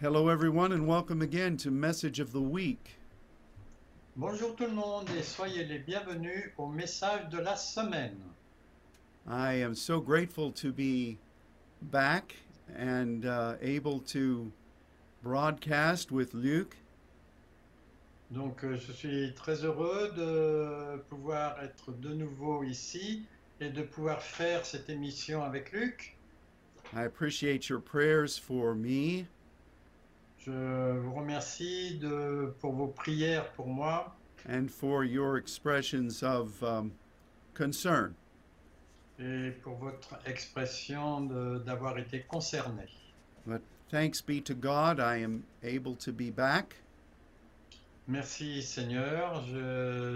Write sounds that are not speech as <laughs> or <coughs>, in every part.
Hello, everyone, and welcome again to Message of the Week. Bonjour tout le monde et soyez les bienvenus au message de la semaine. I am so grateful to be back and uh, able to broadcast with Luke. Donc euh, je suis très heureux de pouvoir être de nouveau ici et de pouvoir faire cette émission avec Luc. I appreciate your prayers for me Je vous remercie de, pour vos prières pour moi and for your expressions of um, concern. et pour votre expression d'avoir été concerné. But thanks be to God, I am able to be back. Merci Seigneur,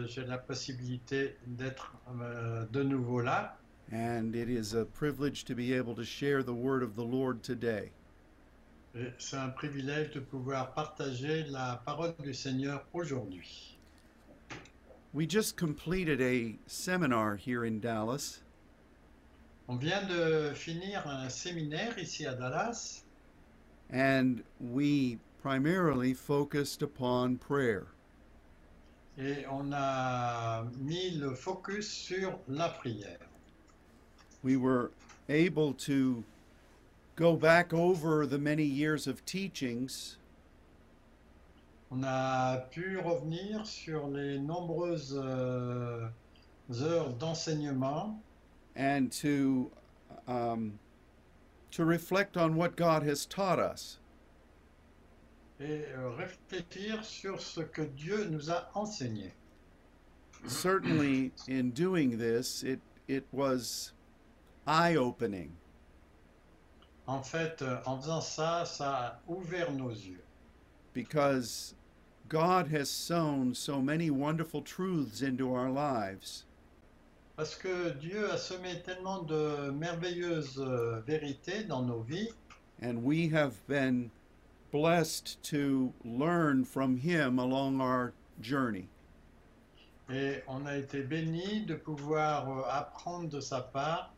j'ai la possibilité d'être euh, de nouveau là. And it is a privilege to be able to share the word of the Lord today. Et C'est un privilège de pouvoir partager la parole du Seigneur aujourd'hui. We just completed a seminar here in Dallas, On vient de finir un séminaire ici à Dallas and we primarily focused upon prayer. et on a mis le focus sur la prière. We were able to go back over the many years of teachings On a pu revenir sur les nombreuses euh, heures d'enseignement and to um, to reflect on what God has taught us. et euh, réfléchir sur ce que Dieu nous a enseigné. Certainly, in doing this, it it was eye-opening. En fait, euh, en faisant ça, ça a ouvert nos yeux. because God has sown so many wonderful truths into our lives. Parce que Dieu a semé tellement de merveilleuses euh, vérités dans nos vies And we have been blessed to learn from Him along our journey. et on a été bénis de pouvoir euh, apprendre de sa part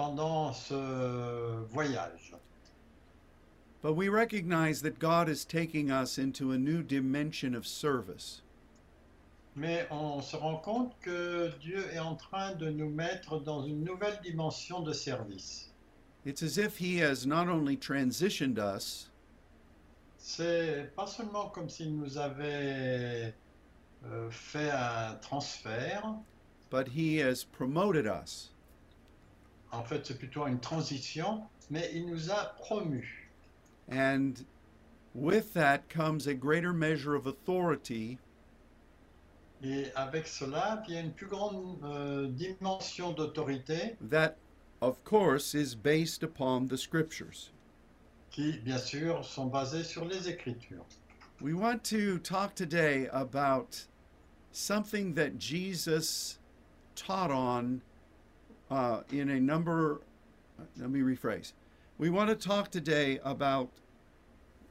pendant ce euh, voyage. But we recognize that God is taking us into a new dimension of service. Mais on se rend compte que Dieu est en train de nous mettre dans une nouvelle dimension de service. It's as if He has not only transitioned us, C'est pas seulement comme s'il nous avait euh, fait un transfert, but He has promoted us. En fait c'est plutôt une transition, mais il nous a promus. And with that comes a greater measure of authority Et avec cela vient une plus grande euh, dimension d'autorité that, of course, is based upon the Scriptures. qui, bien sûr, sont basées sur les Écritures. We want to talk today about something that Jesus taught on uh, in a number. Let me rephrase. We want to talk today about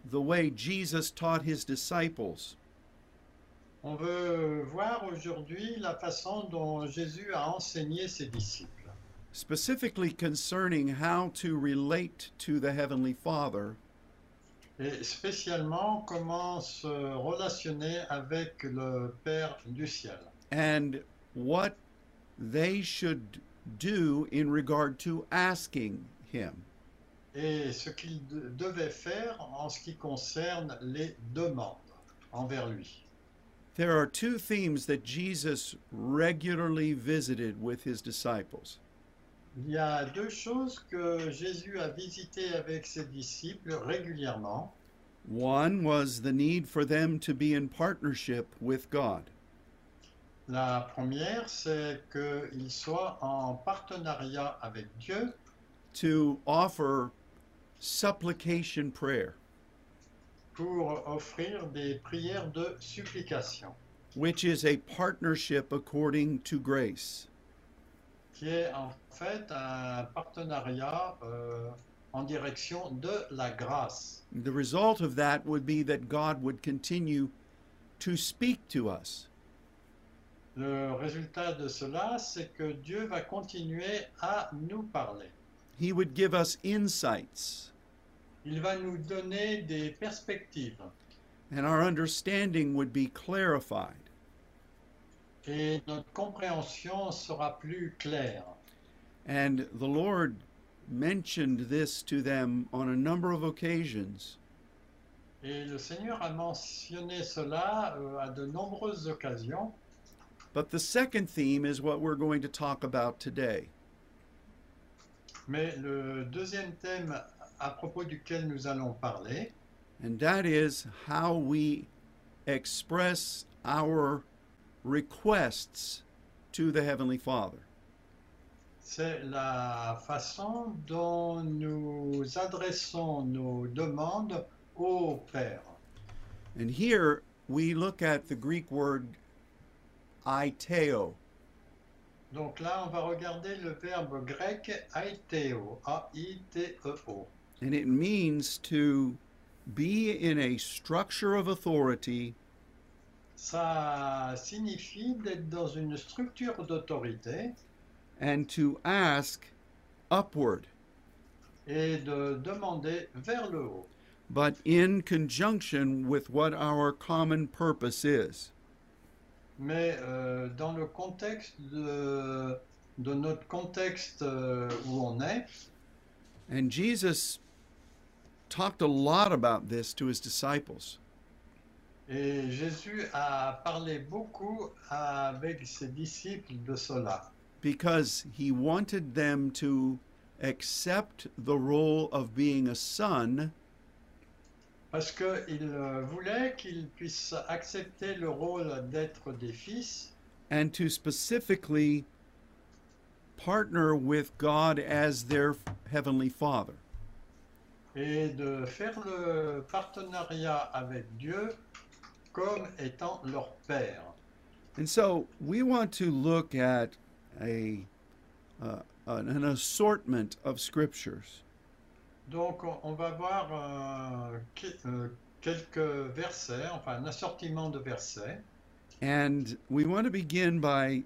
the way Jesus taught his disciples On veut voir aujourd'hui la façon dont Jésus a enseigné ses disciples, specifically concerning how to relate to the Heavenly Father et spécialement comment se relationner avec le Père du ciel, and what they should do in regard to asking Him. et ce qu'il devait faire en ce qui concerne les demandes envers lui. There are two themes that Jesus regularly visited with his disciples. Il y a deux choses que Jésus a visitées avec ses disciples régulièrement. One was the need for them to be in partnership with God. La première, c'est qu'ils soient en partenariat avec Dieu to offer supplication prayer, pour offrir des prières de supplication, which is a partnership according to grace. qui est en fait un partenariat euh, en direction de la grâce. The result of that would be that God would continue to speak to us. Le résultat de cela, c'est que Dieu va continuer à nous parler. He would give us insights. il va nous donner des perspectives and our understanding would be clarified. et notre compréhension sera plus claire. And the Lord mentioned this to them on a number of occasions. Et le Seigneur a mentionné cela euh, à de nombreuses occasions. But the second theme is what we're going to talk about today. Mais le deuxième thème à propos duquel nous allons parler, And that is how we express our requests to the Heavenly Father. c'est la façon dont nous adressons nos demandes au Père. And here we look at the Greek word aiteo. Donc là, on va regarder le verbe grec aiteo, A-I-T-E-O. And it means to be in a structure of authority Ça signifie d'être dans une structure d'autorité and to ask upward, et de demander vers le haut, but in conjunction with what our common purpose is. Mais euh, dans le contexte de, de notre contexte euh, où on est. And Jesus talked a lot about this to his disciples. Et Jésus a parlé beaucoup avec ses disciples de cela, because he wanted them to accept the role of being a son parce qu'il euh, voulait qu'ils puissent accepter le rôle d'être des fils and to specifically partner with God as their heavenly father. et de faire le partenariat avec Dieu comme étant leur Père. And so we want to look at a uh, an assortment of scriptures. Donc on, va voir euh, euh, quelques versets, enfin un assortiment de versets. And we want to begin by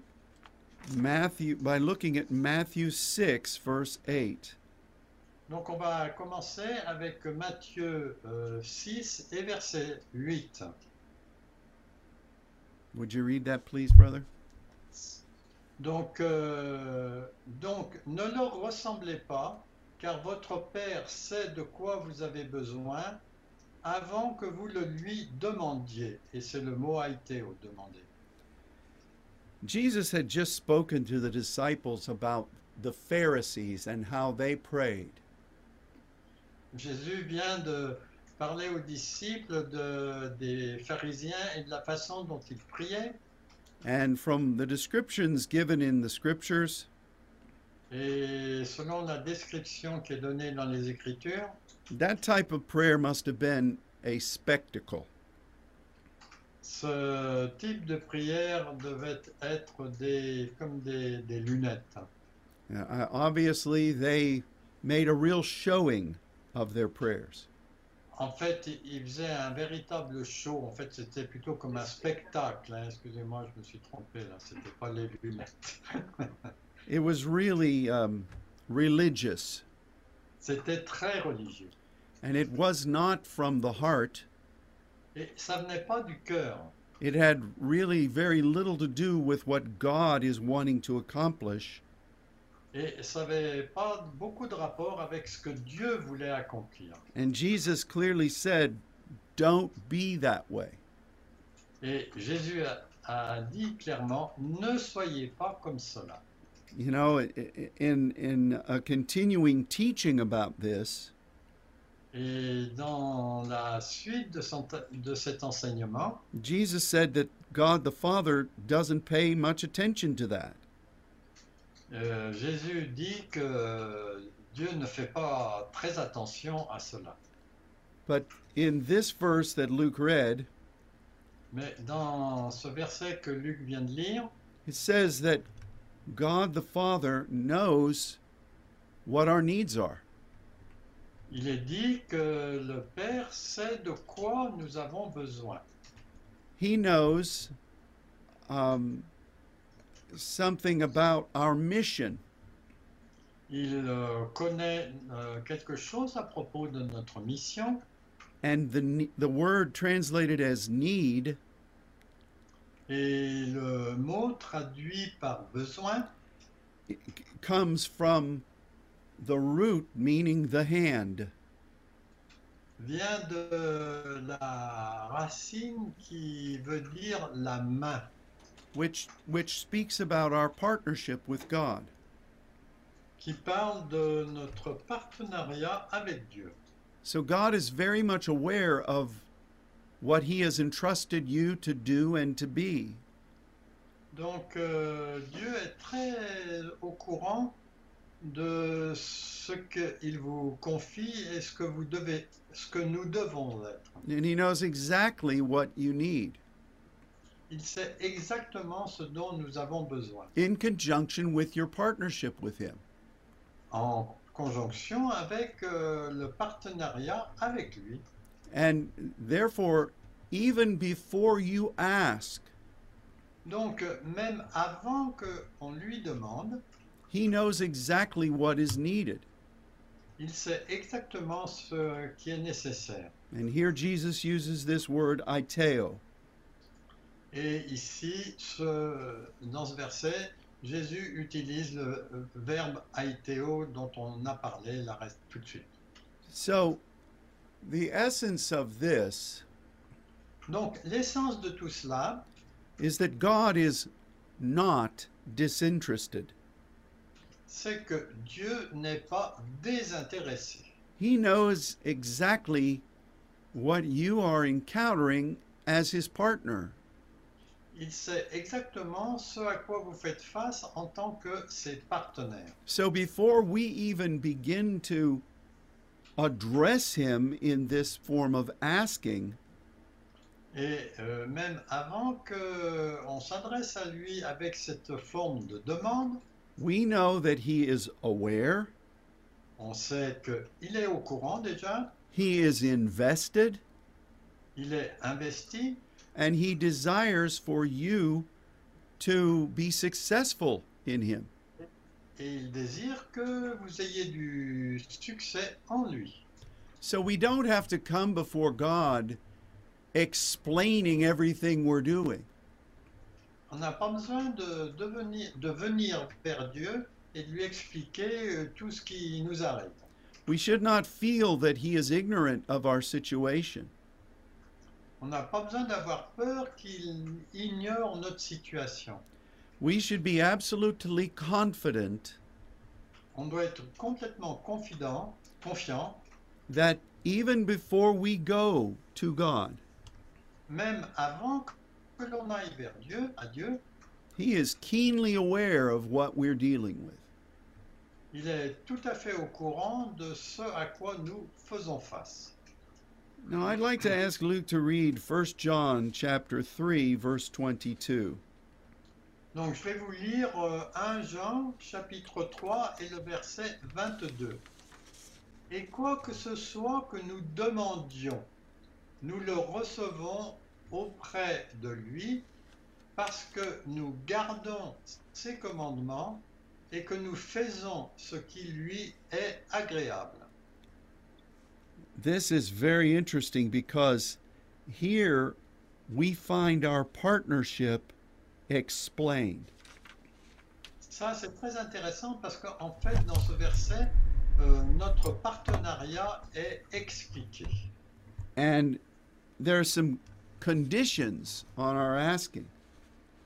Matthew by looking at Matthew 6 verse 8. Donc on va commencer avec Matthieu euh, 6 et verset 8. Would you read that please, brother? Donc, euh, donc ne leur ressemblez pas, car votre Père sait de quoi vous avez besoin avant que vous le lui demandiez. Et c'est le mot aiteo, demander. Jesus had just spoken to the disciples about the Pharisees and how they prayed. Jésus vient de parler aux disciples de- des pharisiens et de la façon dont ils priaient. And from the descriptions given in the scriptures, Et selon la description qui est donnée dans les Écritures, that type of prayer must have been a spectacle. ce type de prière devait être des, comme des, des lunettes. Uh, obviously, they made a real showing of their prayers. En fait, il- il faisait un véritable show. En fait, c'était plutôt comme un spectacle. hein. Excusez-moi, je me suis trompé là. C'était pas les lunettes. <laughs> It was really um, religious, C'était très religieux. and it was not from the heart. Et ça venait pas du cœur. It had really very little to do with what God is wanting to accomplish. Et ça n'avait pas beaucoup de rapport avec ce que Dieu voulait accomplir. And Jesus clearly said, Don't be that way. Et Jésus a, a dit clairement, ne soyez pas comme cela. You know, in, in a continuing teaching about this, Et dans la suite de, son- de cet enseignement, Jesus said that God the Father doesn't pay much attention to that. euh, Jésus dit que Dieu ne fait pas très attention à cela. But in this verse that Luke read, Mais dans ce verset que Luc vient de lire, it says that God the Father knows what our needs are. il est dit que le Père sait de quoi nous avons besoin. He knows um, something about our mission. Il euh, connaît euh, quelque chose à propos de notre mission and the the word translated as need et le mot traduit par besoin comes from the root meaning the hand. vient de la racine qui veut dire la main, which which speaks about our partnership with God. qui parle de notre partenariat avec Dieu. So God is very much aware of what he has entrusted you to do and to be. Donc euh, Dieu est très au courant de ce qu'il vous confie et ce que vous devez, ce que nous devons être. And he knows exactly what you need Il sait exactement ce dont nous avons besoin, in conjunction with your partnership with him. en conjonction avec euh, le partenariat avec lui. And therefore, even before you ask, Donc même avant qu'on lui demande, he knows exactly what is needed. il sait exactement ce qui est nécessaire. And here Jesus uses this word aiteo. Et ici, ce- dans ce verset, Jésus utilise le verbe aiteo dont on a parlé la reste tout de suite. So, the essence of this Donc l'essence de tout cela, is that God is not disinterested. c'est que Dieu n'est pas désintéressé. He knows exactly what you are encountering as his partner. Il sait exactement ce à quoi vous faites face en tant que ses partenaires. So before we even begin to address him in this form of asking, Et euh, même avant qu'on euh, s'adresse à lui avec cette forme de demande, we know that he is aware, on sait qu'il est au courant déjà, he is invested, il est investi. And he desires for you to be successful in him. Et il désire que vous ayez du succès en lui. So we don't have to come before God explaining everything we're doing. On n'a pas besoin de, venir vers Dieu et de lui expliquer euh, tout ce qui nous arrive. We should not feel that he is ignorant of our situation. On n'a pas besoin d'avoir peur qu'il ignore notre situation. We should be absolutely confident On doit être complètement confident, confiant, that even before we go to God, même avant que l'on aille vers Dieu, à Dieu, he is keenly aware of what we're dealing with. il est tout à fait au courant de ce à quoi nous faisons face. Now I'd like to ask Luke to read 1 John chapter 3 verse 22. Donc je vais vous lire euh, 1 Jean chapitre 3 et le verset 22. Et quoi que ce soit que nous demandions, nous le recevons auprès de lui parce que nous gardons ses commandements et que nous faisons ce qui lui est agréable. This is very interesting because here we find our partnership explained. Ça, c'est très intéressant parce qu'en fait, dans ce verset, euh, notre partenariat est expliqué. And there are some conditions on our asking.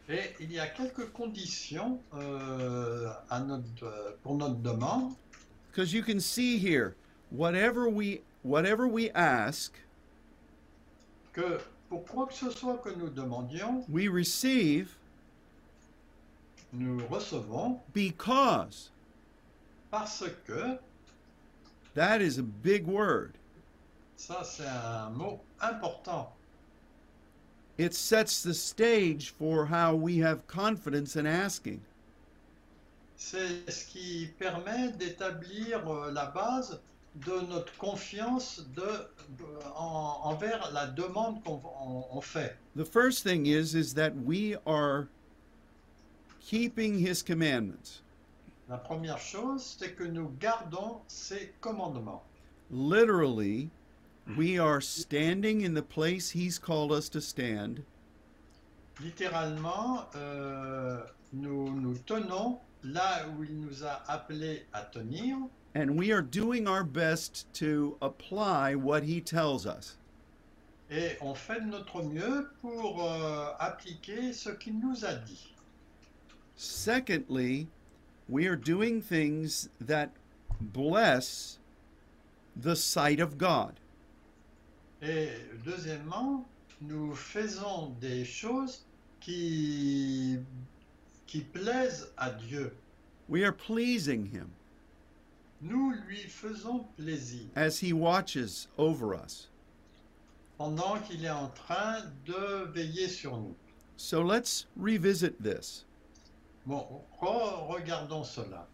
Et il y a quelques conditions euh, à notre, euh, pour notre demande. Because you can see here, whatever we whatever we ask, que pour quoi que ce soit que nous demandions, we receive nous recevons because parce que, that is a big word. ça c'est un mot important, It sets the stage for how we have confidence in asking. c'est ce qui permet d'établir euh, la base de notre confiance de, de- en- envers la demande qu'on on- on fait. The first thing is is that we are keeping his commandments. La première chose, c'est que nous gardons ses commandements. Literally, we are standing in the place He's called us to stand, Littéralement, euh, nous nous tenons là où il nous a appelés à tenir and we are doing our best to apply what He tells us. et on fait de notre mieux pour euh, appliquer ce qu'il nous a dit. Secondly, we are doing things that bless the sight of God. Et deuxièmement, nous faisons des choses qui, qui plaisent à Dieu. We are pleasing Him Nous lui faisons plaisir as He watches over us. pendant qu'il est en train de veiller sur nous. So let's revisit this. Bon, regardons cela.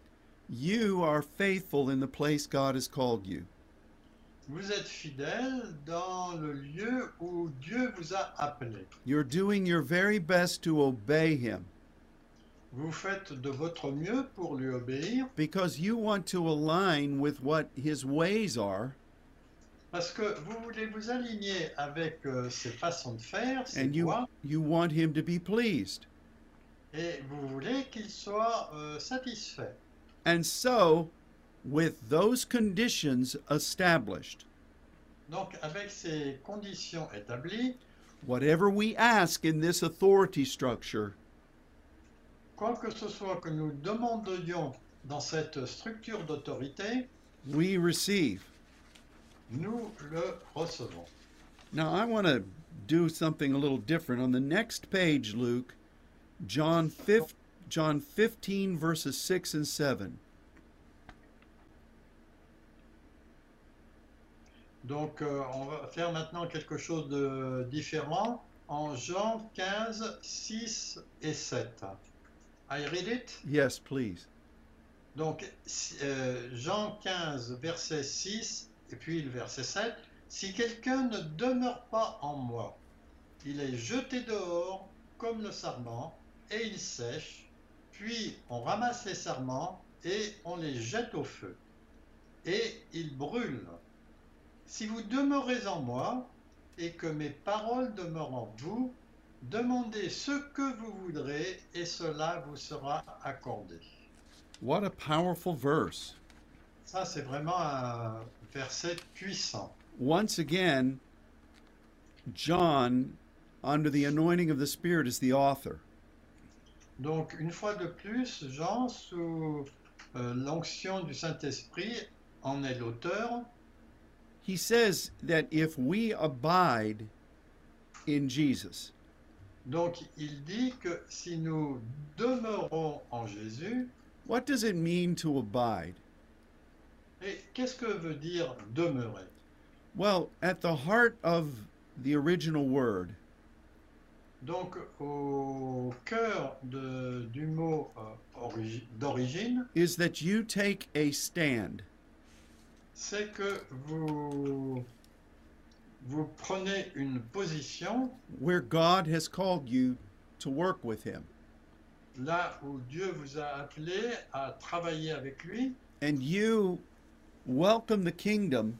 You are faithful in the place God has called you. Vous êtes fidèle dans le lieu où Dieu vous a appelé. You're doing your very best to obey Him Vous faites de votre mieux pour lui obéir because you want to align with what His ways are parce que vous voulez vous aligner avec euh, ses façons de faire, you, you want Him to be pleased. Et vous voulez qu'il soit euh, satisfait. And so, with those conditions established, Donc, avec ces conditions établies, whatever we ask in this authority structure, quoi que ce soit que nous demandions dans cette structure d'autorité, we receive. nous le recevons. Now, I want to do something a little different. On the next page, Luke, John 5, John 15, verses 6 and 7. Donc, euh, on va faire maintenant quelque chose de différent en Jean 15, 6 et 7. I read it? Yes, please. Donc, euh, Jean 15, verset 6 et puis le verset 7. Si quelqu'un ne demeure pas en moi, il est jeté dehors comme le sarment et il sèche. Puis on ramasse les sarments et on les jette au feu. Et ils brûlent. Si vous demeurez en moi et que mes paroles demeurent en vous, demandez ce que vous voudrez et cela vous sera accordé. What a powerful verse. Ça, c'est vraiment un verset puissant. Once again, John, under the anointing of the Spirit, is the author. Donc, une fois de plus, Jean, sous euh, l'onction du Saint-Esprit, en est l'auteur. He says that if we abide in Jesus, Donc, il dit que si nous demeurons en Jésus, what does it mean to abide? et qu'est-ce que veut dire demeurer? Well, at the heart of the original word Donc, au cœur de- du mot euh, origi- d'origine, is that you take a stand. c'est que vous, vous prenez une position where God has called you to work with Him. là où Dieu vous a appelé à travailler avec lui And you welcome the kingdom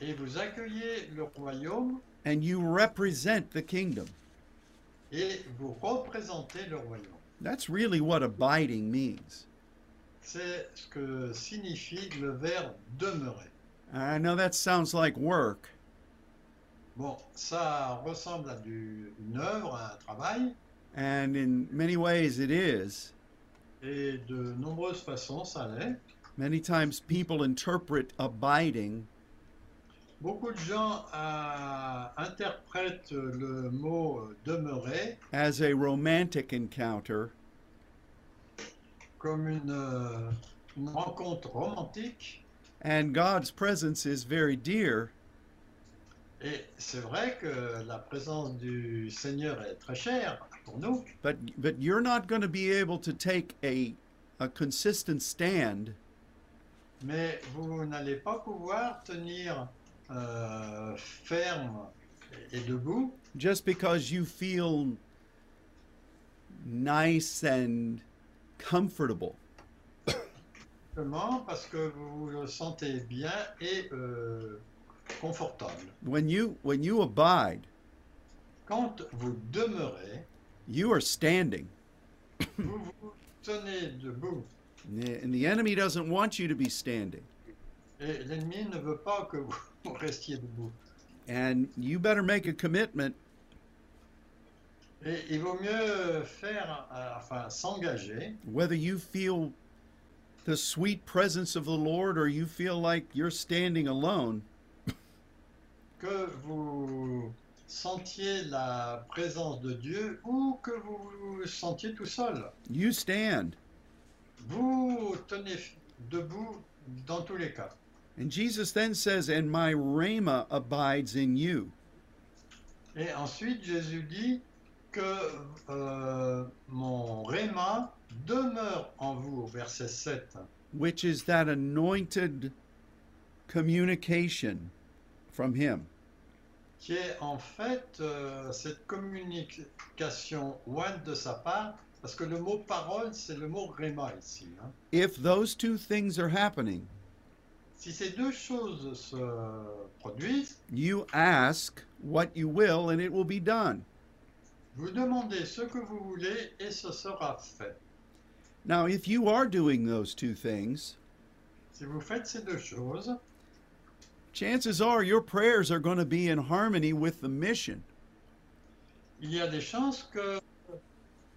et vous accueillez le royaume and you represent the kingdom. Et vous représentez le royaume. That's really what abiding means. C'est ce que signifie le verbe demeurer. I know that sounds like work, Bon, ça ressemble à du- une œuvre, à un travail, and in many ways it is. et de nombreuses façons ça l'est. Many times people interpret abiding Beaucoup de gens euh, interprètent le mot euh, demeurer. As a romantic encounter, comme une, euh, une rencontre romantique. and God's presence is very dear, Et c'est vrai que la présence du Seigneur est très chère pour nous, but but you're not going to be able to take a a consistent stand. Mais vous n'allez pas pouvoir tenir euh, ferme et debout just because you feel nice and comfortable. simplement parce que vous vous le sentez bien et euh, confortable. When you when you abide, Quand vous demeurez, you are standing. vous vous tenez debout. And the enemy doesn't want you to be standing. Et l'ennemi ne veut pas que vous restiez debout. And you better make a commitment Et il vaut mieux faire, euh, enfin, s'engager, whether you feel the sweet presence of the Lord or you feel like you're standing alone. que vous sentiez la présence de Dieu ou que vous vous sentiez tout seul. You stand. Vous tenez debout dans tous les cas. And Jesus then says, And my Rhema abides in you. Et ensuite, Jésus dit que euh, mon réma demeure en vous, verset 7, which is that anointed communication from Him. qui est en fait euh, cette communication ointe de sa part, parce que le mot parole, c'est le mot réma ici. hein. If those two things are happening, Si ces deux choses se produisent, you ask what you will and it will be done. vous demandez ce que vous voulez et ce sera fait. Now, if you are doing those two things, Si vous faites ces deux choses, chances are your prayers are going to be in harmony with the mission. il y a des chances que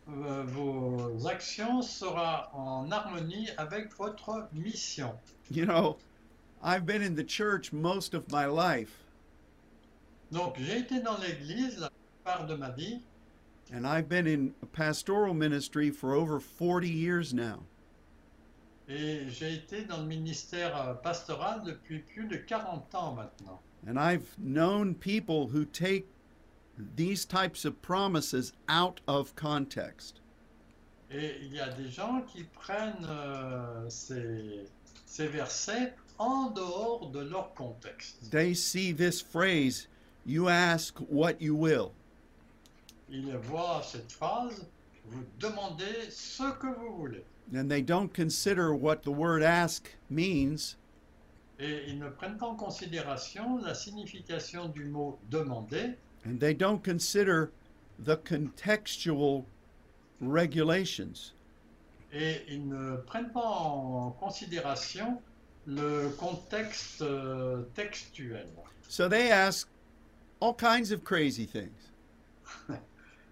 euh, vos actions seront en harmonie avec votre mission. You know, I've been in the church most of my life, Donc j'ai été dans l'église la part de ma vie and I've been in pastoral ministry for over 40 years now. et j'ai été dans le ministère euh, pastoral depuis plus de 40 ans maintenant. And I've known people who take these types of promises out of context. Et il y a des gens qui prennent euh, ces, ces versets en dehors de leur contexte. They see this phrase, you ask what you will. Ils voient cette phrase, vous demandez ce que vous voulez. And they don't consider what the word ask means, Et ils ne prennent pas en considération la signification du mot demander and they don't consider the contextual regulations. et ils ne prennent pas en considération le contexte euh, textuel. So they ask all kinds of crazy things. <laughs>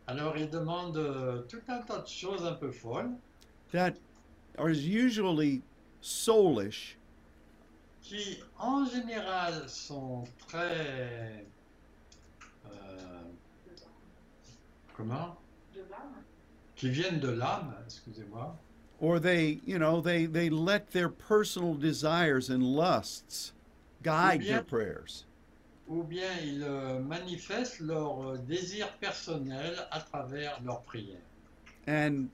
Alors ils demandent euh, tout un tas de choses un peu folles that are usually soulish qui en général sont très... euh, comment? Qui viennent de l'âme, excusez-moi. Or they you know they they let their personal desires and lusts guide their prayers ou bien ils euh, manifestent leurs euh, désirs personnels à travers leurs prières. and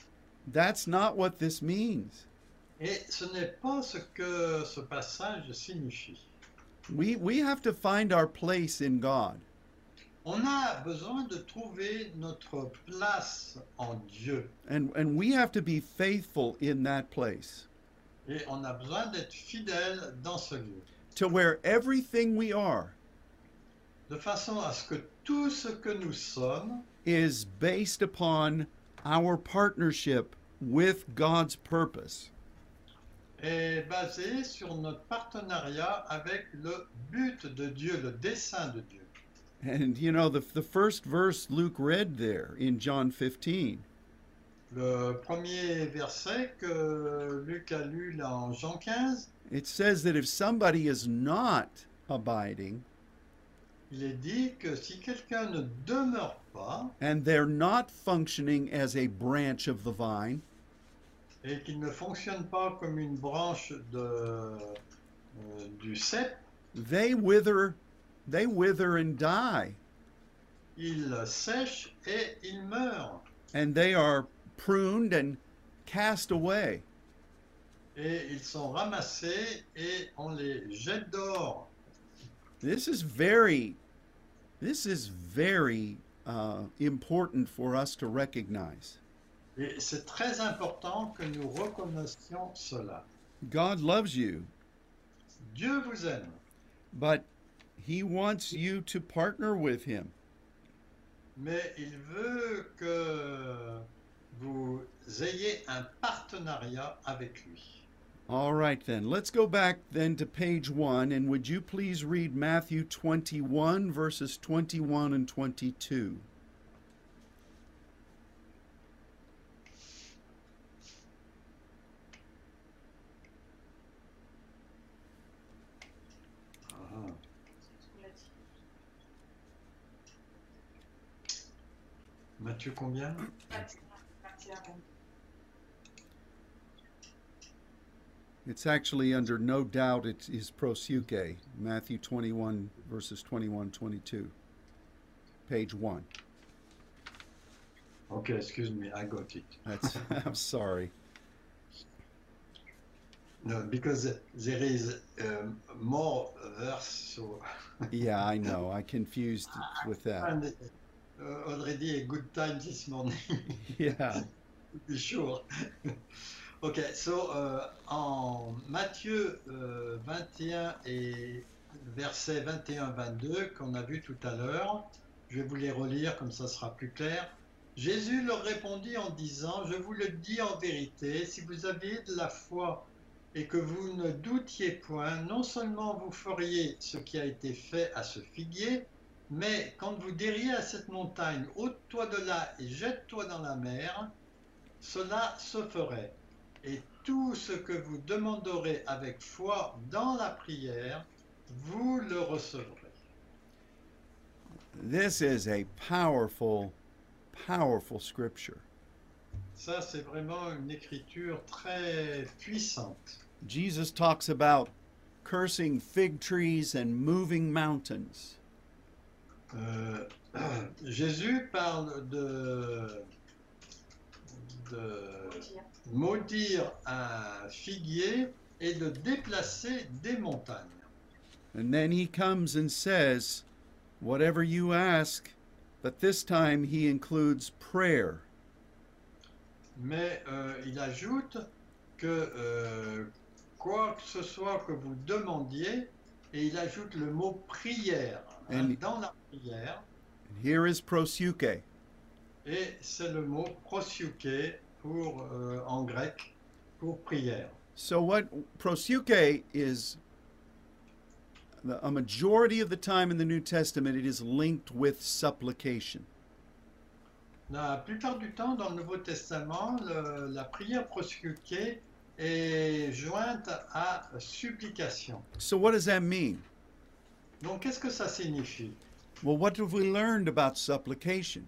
that's not what this means Et ce n'est pas ce que ce passage signifie. we we have to find our place in god On a besoin de trouver notre place en Dieu. and and we have to be faithful in that place Et on a besoin d'être fidèle dans ce lieu. to where everything we are De façon à ce que tout ce que nous sommes is based upon our partnership with God's purpose est basé sur notre partenariat avec le but de Dieu, le dessein de Dieu. And you know the the first verse Luke read there in John 15 Le premier verset que Luc a lu là en Jean 15, It says that if somebody is not abiding il est dit que si quelqu'un ne demeure pas and they're not functioning as a branch of the vine, et qu'il ne fonctionne pas comme une branche de, euh, du cep, they wither, they wither and die, il sèche et il meurt. and they are pruned and cast away. Et ils sont ramassés et on les jette dehors. This is very, this is very uh, important for us to recognize. Et c'est très important que nous reconnaissions cela. God loves you, Dieu vous aime, but He wants you to partner with Him. mais il veut que vous ayez un partenariat avec lui. All right, then. Let's go back then to page one, and would you please read Matthew 21, verses 21 and 22? Combien It's actually under no doubt it is prosuke, Matthew 21, verses 21, 22. Page one. Ok, excuse me, I got it. That's, <laughs> I'm sorry. No, because there is um, more verse, so Yeah, I <laughs> know. I confused with that. Uh, already a good time this morning. <laughs> Yeah. <laughs> be sure. <laughs> ok, so euh, en Matthieu euh, 21 et versets 21-22 qu'on a vu tout à l'heure, je vais vous les relire comme ça sera plus clair. Jésus leur répondit en disant, je vous le dis en vérité, si vous aviez de la foi et que vous ne doutiez point, non seulement vous feriez ce qui a été fait à ce figuier, mais quand vous diriez à cette montagne, ôte-toi de là et jette-toi dans la mer, cela se ferait. Et tout ce que vous demanderez avec foi dans la prière, vous le recevrez. This is a powerful, powerful scripture. Ça, c'est vraiment une écriture très puissante. Jesus talks about cursing fig trees and moving mountains. Euh, <clears throat> Jésus parle de, de maudire un figuier et de déplacer des montagnes. And then he comes and says, Whatever you ask, but this time he includes prayer. Mais euh, il ajoute que euh, quoi que ce soit que vous demandiez, et il ajoute le mot prière And- dans la prière, Here is prosuke. et c'est le mot prosuke pour, euh, en grec pour prière. So, what prosuke is, a majority of the time in the New Testament, it is linked with supplication. La plupart du temps, dans le Nouveau Testament, le- la prière prosuke est jointe à supplication. So, what does that mean? Donc, qu'est-ce que ça signifie? Well, what have we learned about supplication?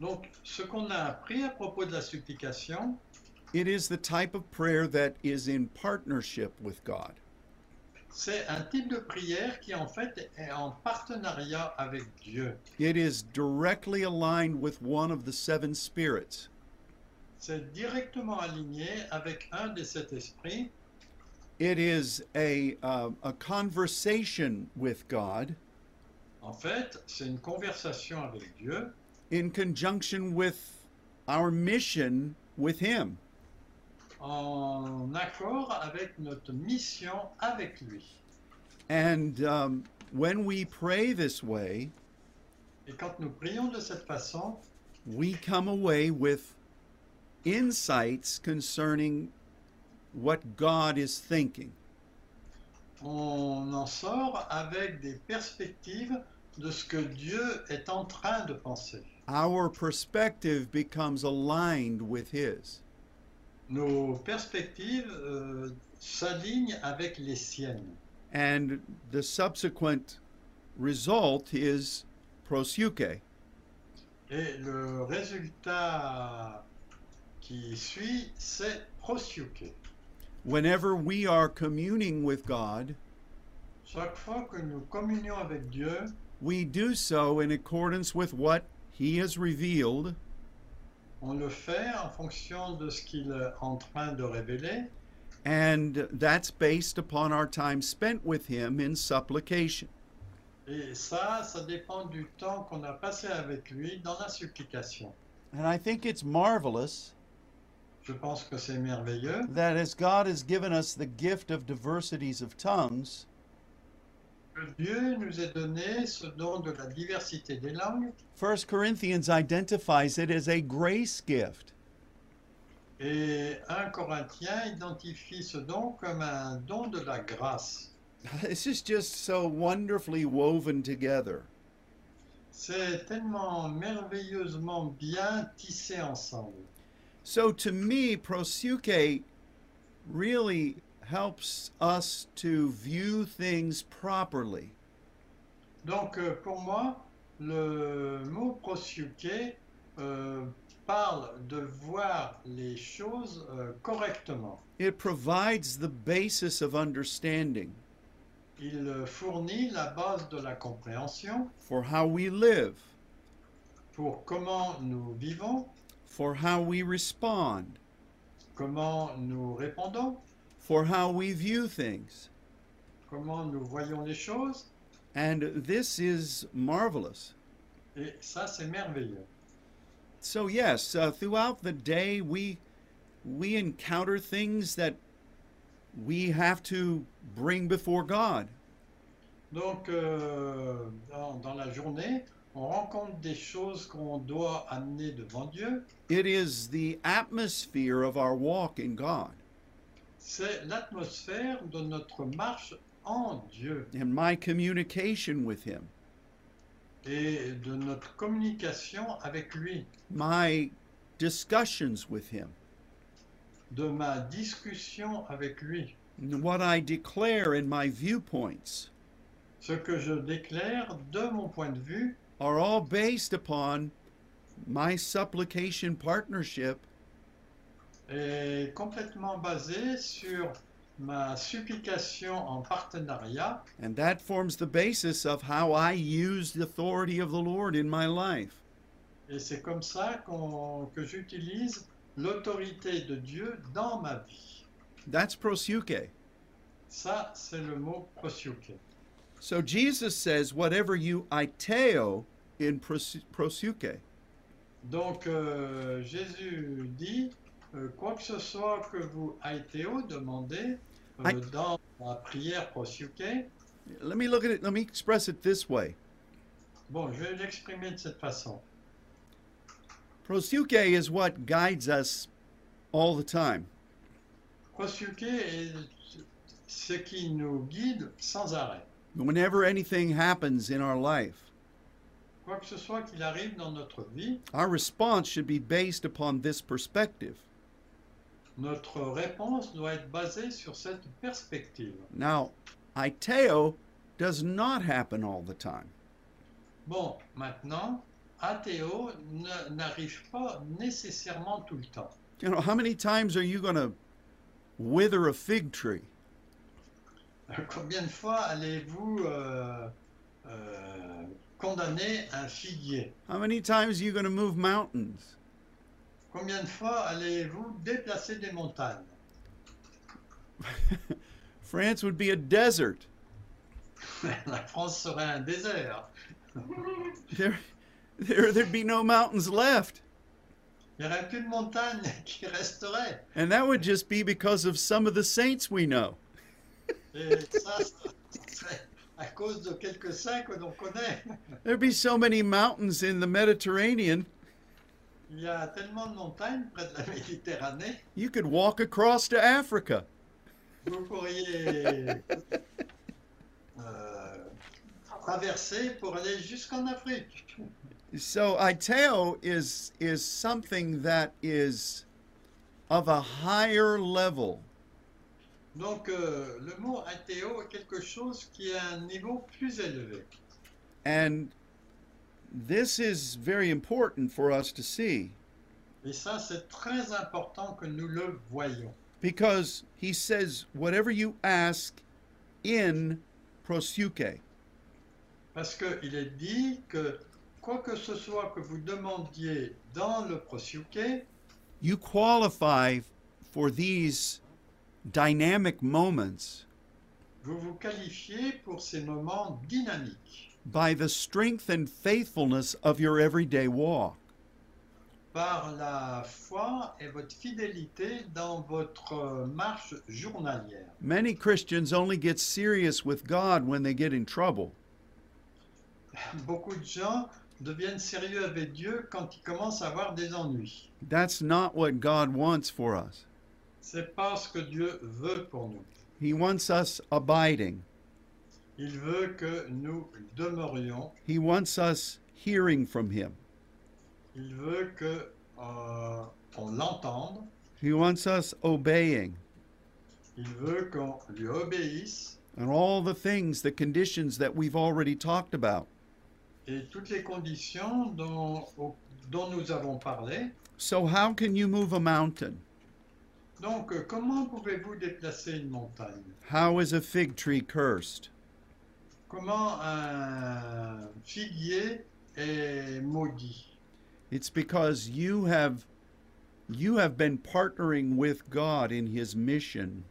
Donc, ce qu'on a appris à propos de la supplication, It is the type of prayer that is in partnership with God. c'est un type de prière qui, en fait, est en partenariat avec Dieu. It is directly aligned with one of the seven spirits. C'est directement aligné avec un des sept esprits. It is a, uh, a conversation with God En fait, c'est une conversation avec Dieu in conjunction with our mission with Him. en accord avec notre mission avec lui. And um, when we pray this way, Et quand nous prions de cette façon, we come away with insights concerning what God is thinking. on en sort avec des perspectives de ce que Dieu est en train de penser. Our perspective becomes aligned with His. Nos perspectives euh, s'alignent avec les siennes. And the subsequent result is prosuke. Et le résultat qui suit, c'est prosuke. Whenever we are communing with God, Chaque fois que nous communions avec Dieu, we do so in accordance with what He has revealed on le fait en fonction de ce qu'il est en train de révéler. And that's based upon our time spent with Him in supplication. Et ça, ça dépend du temps qu'on a passé avec lui dans la supplication. And I think it's marvelous Je pense que c'est merveilleux. that as God has given us the gift of diversities of tongues, Dieu nous ait donné ce don de la diversité des langues 1 Corinthians identifies it as a grace gift. et 1 Corinthiens identifie ce don comme un don de la grâce. <laughs> This is just so wonderfully woven together. C'est tellement merveilleusement bien tissé ensemble. So to me, prosuke really helps us to view things properly. Donc euh, pour moi, le mot prosuke euh, parle de voir les choses euh, correctement. It provides the basis of understanding Il euh, fournit la base de la compréhension for how we live, pour comment nous vivons, for how we respond, comment nous répondons, for how we view things. comment nous voyons les choses. And this is marvelous. Et ça, c'est merveilleux. So yes, uh, throughout the day we we encounter things that we have to bring before God. Donc, euh, dans, dans la journée, on rencontre des choses qu'on doit amener devant Dieu. It is the atmosphere of our walk in God. C'est l'atmosphère de notre marche en Dieu. And my communication with him, et de notre communication avec lui, my discussions with him, de ma discussion avec lui. and what I declare in my viewpoints. Ce que je déclare de mon point de vue are all based upon my supplication partnership est complètement basé sur ma supplication en partenariat And that forms the basis of how I use the authority of the Lord in my life. et c'est comme ça qu'on- que j'utilise l'autorité de Dieu dans ma vie. That's prosuke. Ça, c'est le mot prosuke. So Jesus says, whatever you aiteo in pros- prosuke. Donc euh, Jésus dit, euh, quoi que ce soit que vous aiteo demandez euh, Ai- dans la prière prosuke, Let me look at it, let me express it this way. bon, je vais l'exprimer de cette façon. Prosuke is what guides us all the time. Prosuke est ce qui nous guide sans arrêt. Whenever anything happens in our life, Quoi que ce soit qu'il arrive dans notre vie, our response should be based upon this perspective. notre réponse doit être basée sur cette perspective. Now, aiteo does not happen all the time. Bon, maintenant, athéo ne- n'arrive pas nécessairement tout le temps. You know, how many times are you going to wither a fig tree? <laughs> Combien de fois allez-vous euh, euh, condamner un figuier? How many times are you going to move mountains? Combien de fois allez-vous déplacer des montagnes? <laughs> France would be a desert. <laughs> La France serait un désert. There, there, there'd be no mountains left. Il n'y aurait plus de montagnes qui resteraient. And that would just be because of some of the saints we know. Et ça, ça à cause de quelques saints que l'on connaît. There'd be so many mountains in the Mediterranean, Il y a tellement de montagnes près de la Méditerranée, you could walk across to Africa. vous pourriez euh, traverser pour aller jusqu'en Afrique. So Iteo is is something that is of a higher level. Donc euh, le mot athéo est quelque chose qui à un niveau plus élevé. And this is very important for us to see Et ça, c'est très important que nous le voyions. because he says, whatever you ask in prosuke. Parce qu'il est dit que quoi que ce soit que vous demandiez dans le prosuke, You qualify for these dynamic moments vous vous qualifiez pour ces moments dynamiques. by the strength and faithfulness of your everyday walk. par la foi et votre fidélité dans votre euh, marche journalière. Many Christians only get serious with God when they get in trouble. <laughs> Beaucoup de gens deviennent sérieux avec Dieu quand ils commencent à avoir des ennuis. That's not what God wants for us. C'est pas ce que Dieu veut pour nous. He wants us abiding. Il veut que nous demeurions. He wants us hearing from Him. Il veut que euh, on l'entende. He wants us obeying. Il veut qu'on lui obéisse And all the things, the conditions that we've already talked about. et toutes les conditions dont, dont nous avons parlé. So, how can you move a mountain? Donc, euh, comment pouvez-vous déplacer une montagne How is a fig tree cursed? Comment un figuier est maudit It's because you have you have been partnering with God in his mission.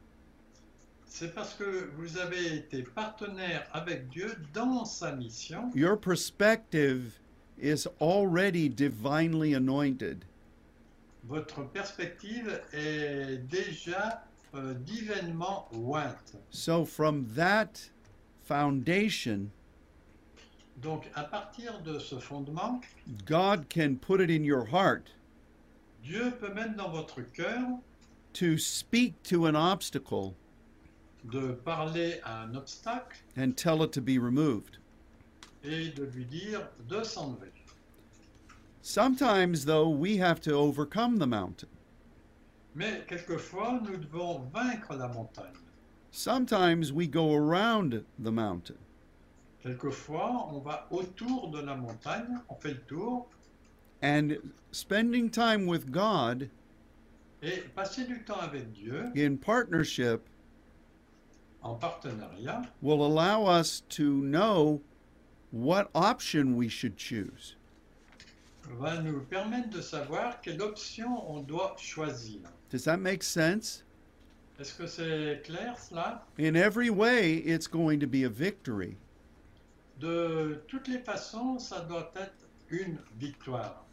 C'est parce que vous avez été partenaire avec Dieu dans sa mission. Your perspective is already divinely anointed. Votre perspective est déjà euh, divainement ointe. So from that foundation, Donc, à partir de ce fondement, God can put it in your heart Dieu peut mettre dans votre cœur to speak to an obstacle de parler à un obstacle and tell it to be removed. et de lui dire de s'enlever. Sometimes though we have to overcome the mountain. Mais quelquefois, nous devons vaincre la montagne. Sometimes we go around the mountain. Quelquefois, on va autour de la montagne, on fait le tour, And spending time with God et passer du temps avec Dieu in partnership en partenariat will allow us to know what option we should choose. Va nous permettre de savoir quelle option on doit choisir. Does that make sense? Est-ce que c'est clair cela? In every way, it's going to be a victory. De toutes les façons, ça doit être une victoire.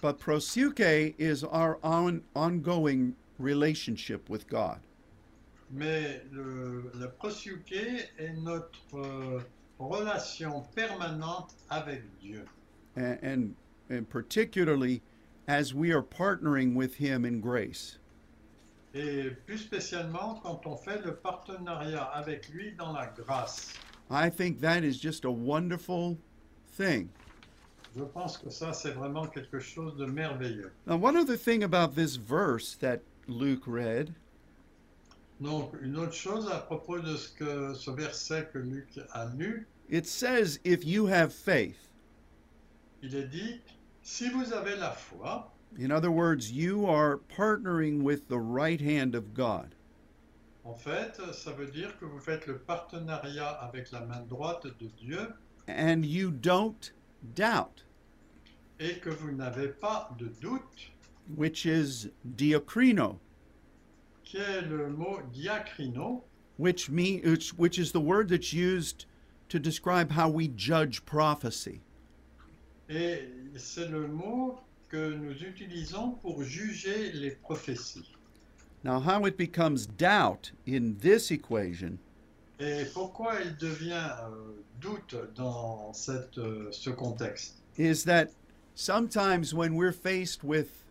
But prosuke is our on, ongoing relationship with God. Mais le, le prosuke est notre euh, relation permanente avec Dieu. And, and, and particularly as we are partnering with Him in grace. Et plus spécialement quand on fait le partenariat avec lui dans la grâce. I think that is just a wonderful thing. Je pense que ça, c'est vraiment quelque chose de merveilleux. Now, one other thing about this verse that Luke read Donc, une autre chose à propos de ce, que, ce verset que Luc a lu, it says, If you have faith, il est dit, si vous avez la foi, in other words, you are partnering with the right hand of God. en fait, ça veut dire que vous faites le partenariat avec la main droite de Dieu and you don't doubt, et que vous n'avez pas de doute, which is diakrino, qui est le mot diacrino, which mean which, which is the word that's used to describe how we judge prophecy. Et c'est le mot que nous utilisons pour juger les prophéties. Now, how it becomes doubt in this equation Et pourquoi il devient euh, doute dans cette, euh, ce contexte? is that sometimes when we're faced with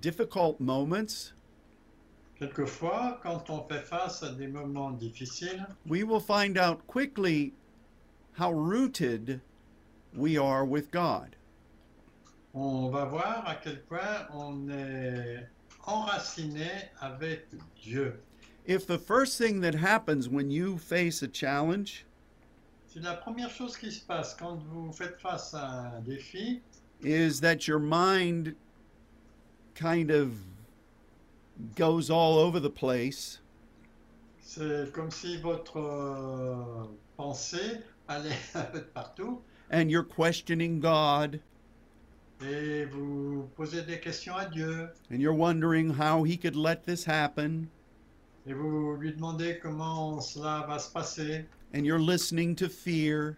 difficult moments, Quelquefois, quand on fait face à des moments difficiles, we will find out quickly how rooted we are with God. On va voir à quel point on est enraciné avec Dieu. If the first thing that happens when you face a challenge Si la première chose qui se passe quand vous faites face à un défi, is that your mind kind of goes all over the place. C'est comme si votre euh, pensée allait un <laughs> peu partout. And you're questioning God et vous posez des questions à Dieu. And you're wondering how he could let this happen. Et vous lui demandez comment cela va se passer. And you're listening to fear.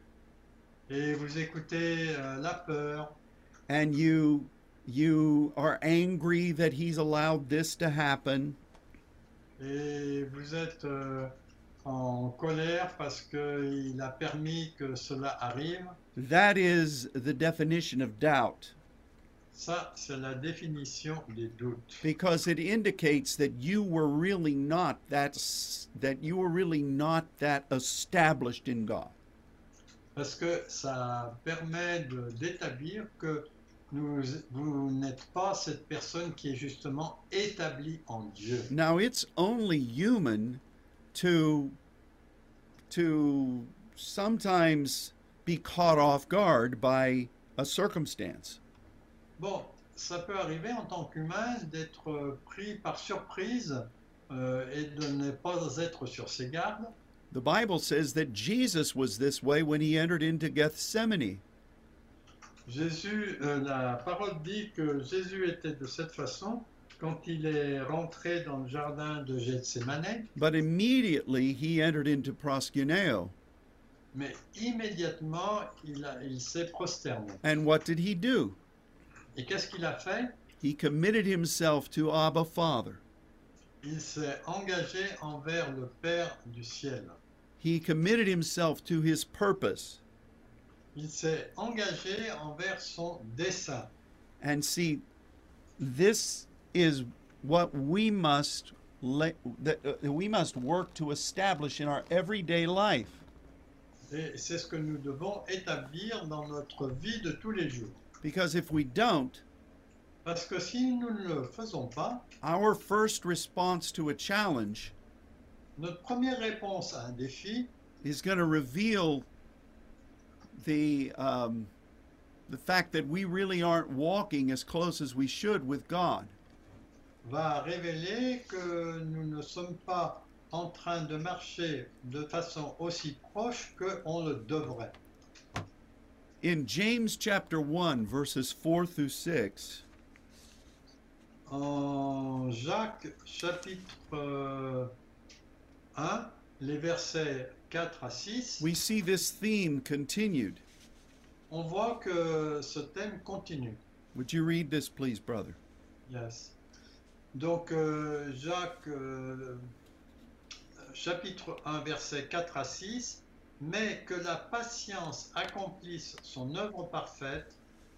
Et vous écoutez euh, la peur. And you you are angry that he's allowed this to happen, et vous êtes euh, en colère parce qu'il a permis que cela arrive, that is the definition of doubt ça c'est la définition des doutes. because it indicates that you were really not that that you were really not that established in God. Parce que ça permet d'établir que nous- vous n'êtes pas cette personne qui est justement établie en Dieu. Now it's only human to to sometimes be caught off guard by a circumstance. Bon, ça peut arriver en tant qu'humain d'être euh, pris par surprise euh, et de ne pas être sur ses gardes. The Bible says that Jesus was this way when he entered into Gethsemane. Jésus, euh, la parole dit que Jésus était de cette façon quand il est rentré dans le jardin de Gethsemane, But immediately he entered into proskuneo. mais immédiatement il, a- il s'est prosterné. And what did he do? Et qu'est-ce qu'il a fait? He committed himself to Abba Father. Il s'est engagé envers le Père du ciel. He committed himself to his purpose. Il s'est engagé envers son dessein. And see, this is what we must le- that uh, we must work to establish in our everyday life. Et c'est ce que nous devons établir dans notre vie de tous les jours. Because if we don't, Parce que si nous ne le faisons pas, our first response to a challenge notre première réponse à un défi is going to reveal the um, the fact that we really aren't walking as close as we should with God. va révéler que nous ne sommes pas en train de marcher de façon aussi proche qu'on le devrait. In James chapter 1 verses 4 through 6, En Jacques chapitre euh, 1, les versets 4 à 6, we see this theme continued. on voit que ce thème continue. Would you read this please, brother? Yes. Donc euh, Jacques euh, chapitre 1 verset 4 à 6, mais que la patience accomplisse son œuvre parfaite,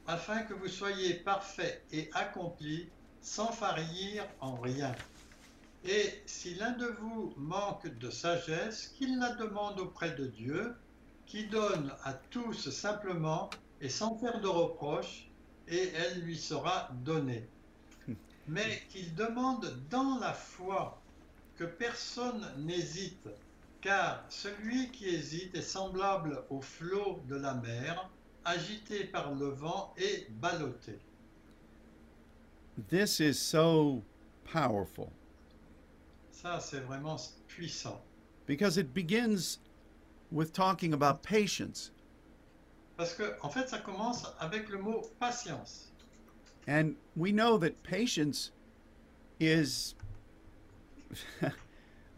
afin que vous soyez parfaits et accomplis sans faillir en rien. Et si l'un de vous manque de sagesse, qu'il la demande auprès de Dieu, qui donne à tous simplement et sans faire de reproche, et elle lui sera donnée. Mais qu'il demande dans la foi que personne n'hésite, car celui qui hésite est semblable au flot de la mer, agité par le vent et ballotté. This is so powerful Ça, c'est vraiment puissant. because it begins with talking about patience. Parce que, en fait, ça commence avec le mot patience. And we know that patience is <laughs>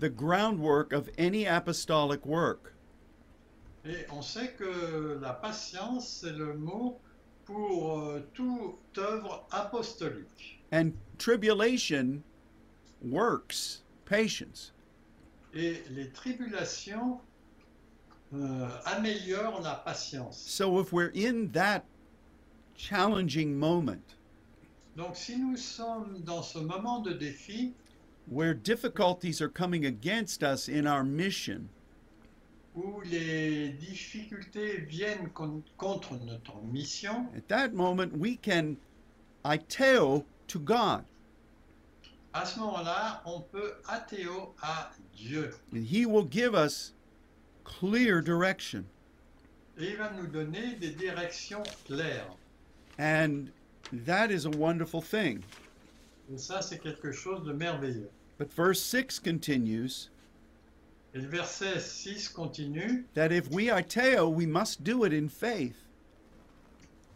the groundwork of any apostolic work. Et on sait que la patience, c'est le mot pour euh, toute œuvre apostolique. And tribulation works patience. Et les tribulations euh, améliorent la patience. So if we're in that challenging moment Donc si nous sommes dans ce moment de défi where difficulties are coming against us in our mission, où les difficultés viennent con- contre notre mission, at that moment we can iteo to God. à ce moment-là, on peut athéo à Dieu. And He will give us clear direction. Et il va nous donner des directions claires. And that is a wonderful thing. Et ça, c'est quelque chose de merveilleux. But verse 6 continues Et le verset 6 continue. that if we iteo, we must do it in faith.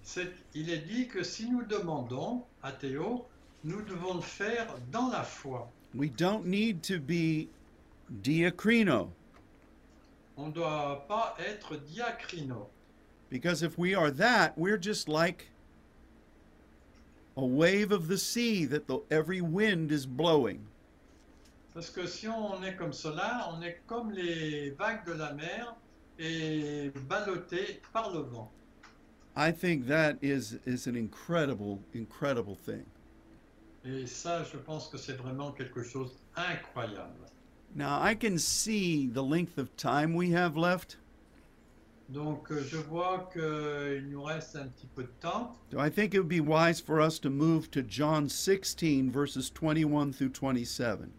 C'est- il est dit que si nous demandons à Théo, nous devons le faire dans la foi. We don't need to be diacrino, On ne doit pas être diacrino. because if we are that, we're just like a wave of the sea that the, every wind is blowing. Parce que si on est comme cela, on est comme les vagues de la mer et ballottés par le vent. I think that is, is an incredible, incredible thing. Et ça, je pense que c'est vraiment quelque chose d'incroyable. Now, I can see the length of time we have left. Donc, euh, je vois qu'il nous reste un petit peu de temps. So I think it would be wise for us to move to John 16, verses 21 through 27.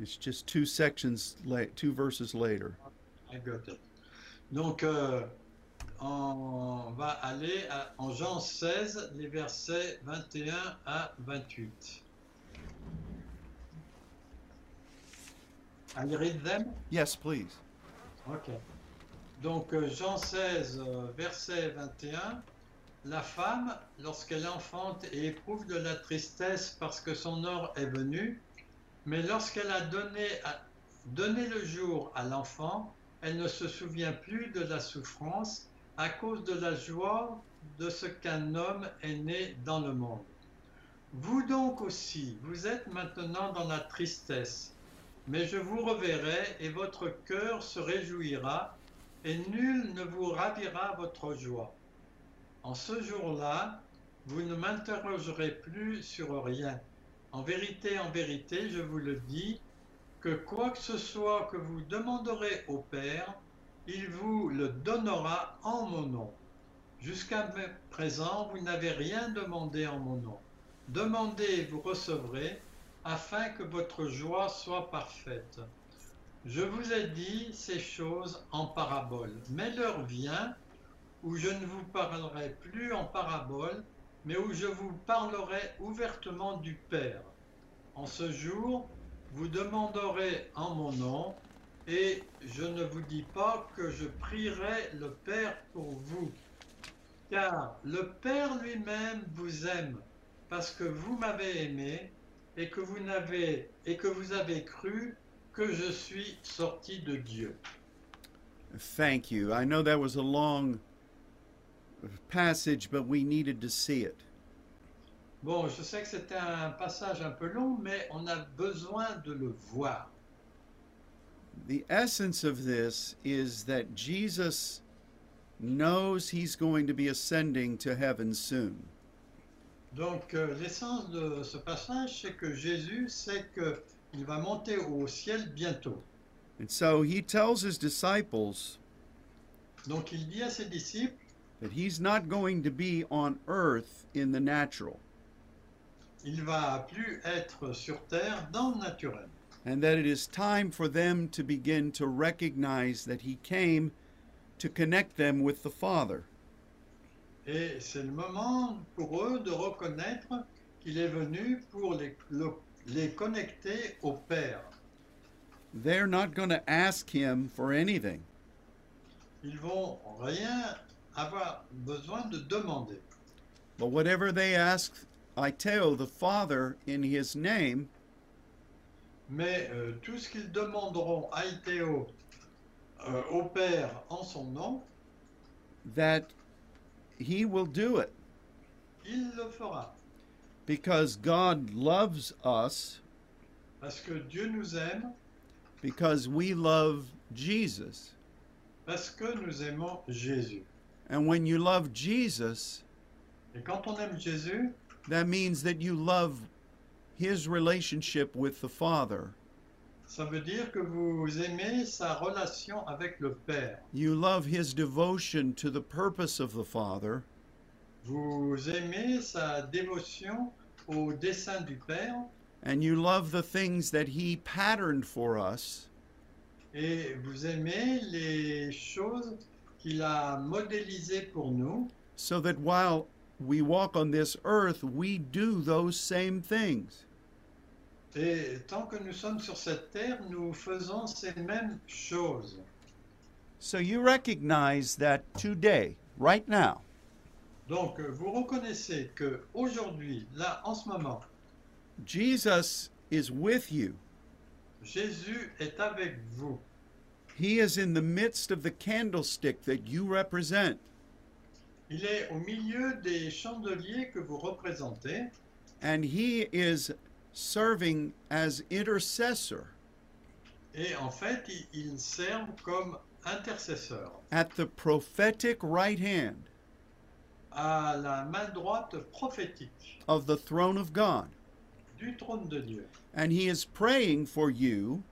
It's just two sections, two verses later. I got it. Donc, euh, on va aller à- en Jean 16, les versets 21 à 28. I read them? Yes, please. Ok. Donc, euh, Jean 16, euh, verset 21. La femme, lorsqu'elle enfante et éprouve de la tristesse parce que son heure est venue, mais lorsqu'elle a donné, donné le jour à l'enfant, elle ne se souvient plus de la souffrance à cause de la joie de ce qu'un homme est né dans le monde. Vous donc aussi, vous êtes maintenant dans la tristesse, mais je vous reverrai et votre cœur se réjouira, et nul ne vous ravira votre joie. En ce jour-là, vous ne m'interrogerez plus sur rien. En vérité, en vérité, je vous le dis, que quoi que ce soit que vous demanderez au Père, il vous le donnera en mon nom. Jusqu'à présent, vous n'avez rien demandé en mon nom. Demandez et vous recevrez, afin que votre joie soit parfaite. Je vous ai dit ces choses en parabole, mais l'heure vient où je ne vous parlerai plus en parabole, mais où je vous parlerai ouvertement du Père. En ce jour, vous demanderez en mon nom, et je ne vous dis pas que je prierai le Père pour vous, car le Père lui-même vous aime, parce que vous m'avez aimé et que vous avez cru que je suis sorti de Dieu. Thank you. I know that was a long passage, but we needed to see it. Bon, je sais que c'était un passage un peu long, mais on a besoin de le voir. The essence of this is that Jesus knows he's going to be ascending to heaven soon. Donc, euh, l'essence de ce passage, c'est que Jésus sait qu'il va monter au ciel bientôt. And so he tells his disciples Donc, il dit à ses disciples that he's not going to be on earth in the natural, il va plus être sur terre dans le naturel. and that it is time for them to begin to recognize that he came to connect them with the Father. Et c'est le moment pour eux de reconnaître qu'il est venu pour les, le- les connecter au Père. They're not going to ask him for anything. Ils vont rien avoir besoin de demander. But whatever they ask Iteo, the Father, in his name, Mais euh, tout ce qu'ils demanderont à Ithéo, euh, au Père en son nom, that he will do it il le fera. because God loves us Parce que Dieu nous aime, because we love Jesus. parce que nous aimons Jésus. And when you love Jesus, Et quand on aime Jésus, that means that you love his relationship with the Father. ça veut dire que vous aimez sa relation avec le Père. You love his devotion to the purpose of the Father. Vous aimez sa dévotion au dessein du Père And you love the things that he patterned for us et vous aimez les choses qu'il a modélisées pour nous so that while we walk on this earth, we do those same things. Et tant que nous sommes sur cette terre, nous faisons ces mêmes choses. So you recognize that today, right now, Donc, vous reconnaissez que aujourd'hui, là, en ce moment, Jesus is with you. Jésus est avec vous. He is in the midst of the candlestick that you represent. Il est au milieu des chandeliers que vous représentez and he is serving as intercessor et en fait, ils, ils servent comme intercesseurs at the prophetic right hand à la main droite prophétique of the throne of God. du trône de Dieu. And he is praying for you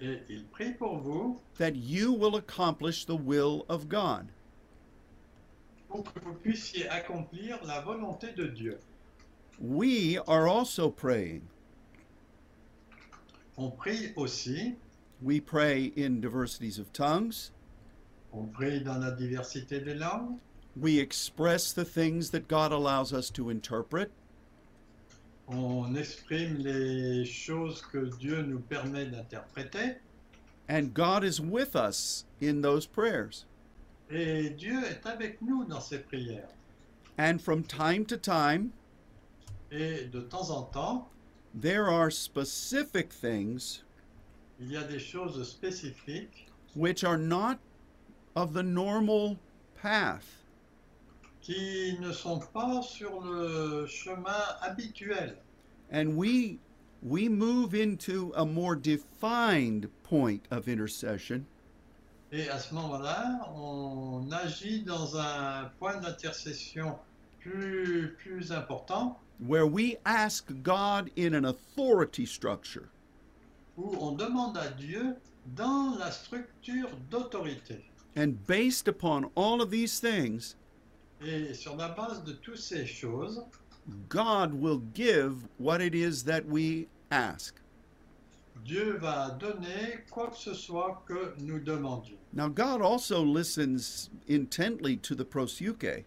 Et il prie pour vous that you will accomplish the will of God. pour que vous puissiez accomplir la volonté de Dieu. We are also praying. On prie aussi, We pray in diversities of tongues. on prie dans la diversité des langues, We express the things that God allows us to interpret. On exprime les choses que Dieu nous permet d'interpréter, And God is with us in those prayers. et Dieu est avec nous dans ces prières. And from time to time, Et de temps en temps, there are specific things il y a des choses spécifiques which are not of the normal path. Qui ne sont pas sur le chemin habituel. And we we move into a more defined point of intercession Et à ce moment-là, on agit dans un point d'intercession plus, plus important where we ask God in an authority structure où on demande à Dieu dans la structure d'autorité. and based upon all of these things Et sur la base de toutes ces choses, God will give what it is that we ask. Dieu va donner quoi que ce soit que nous demandions. Now God also listens intently to the prosuke.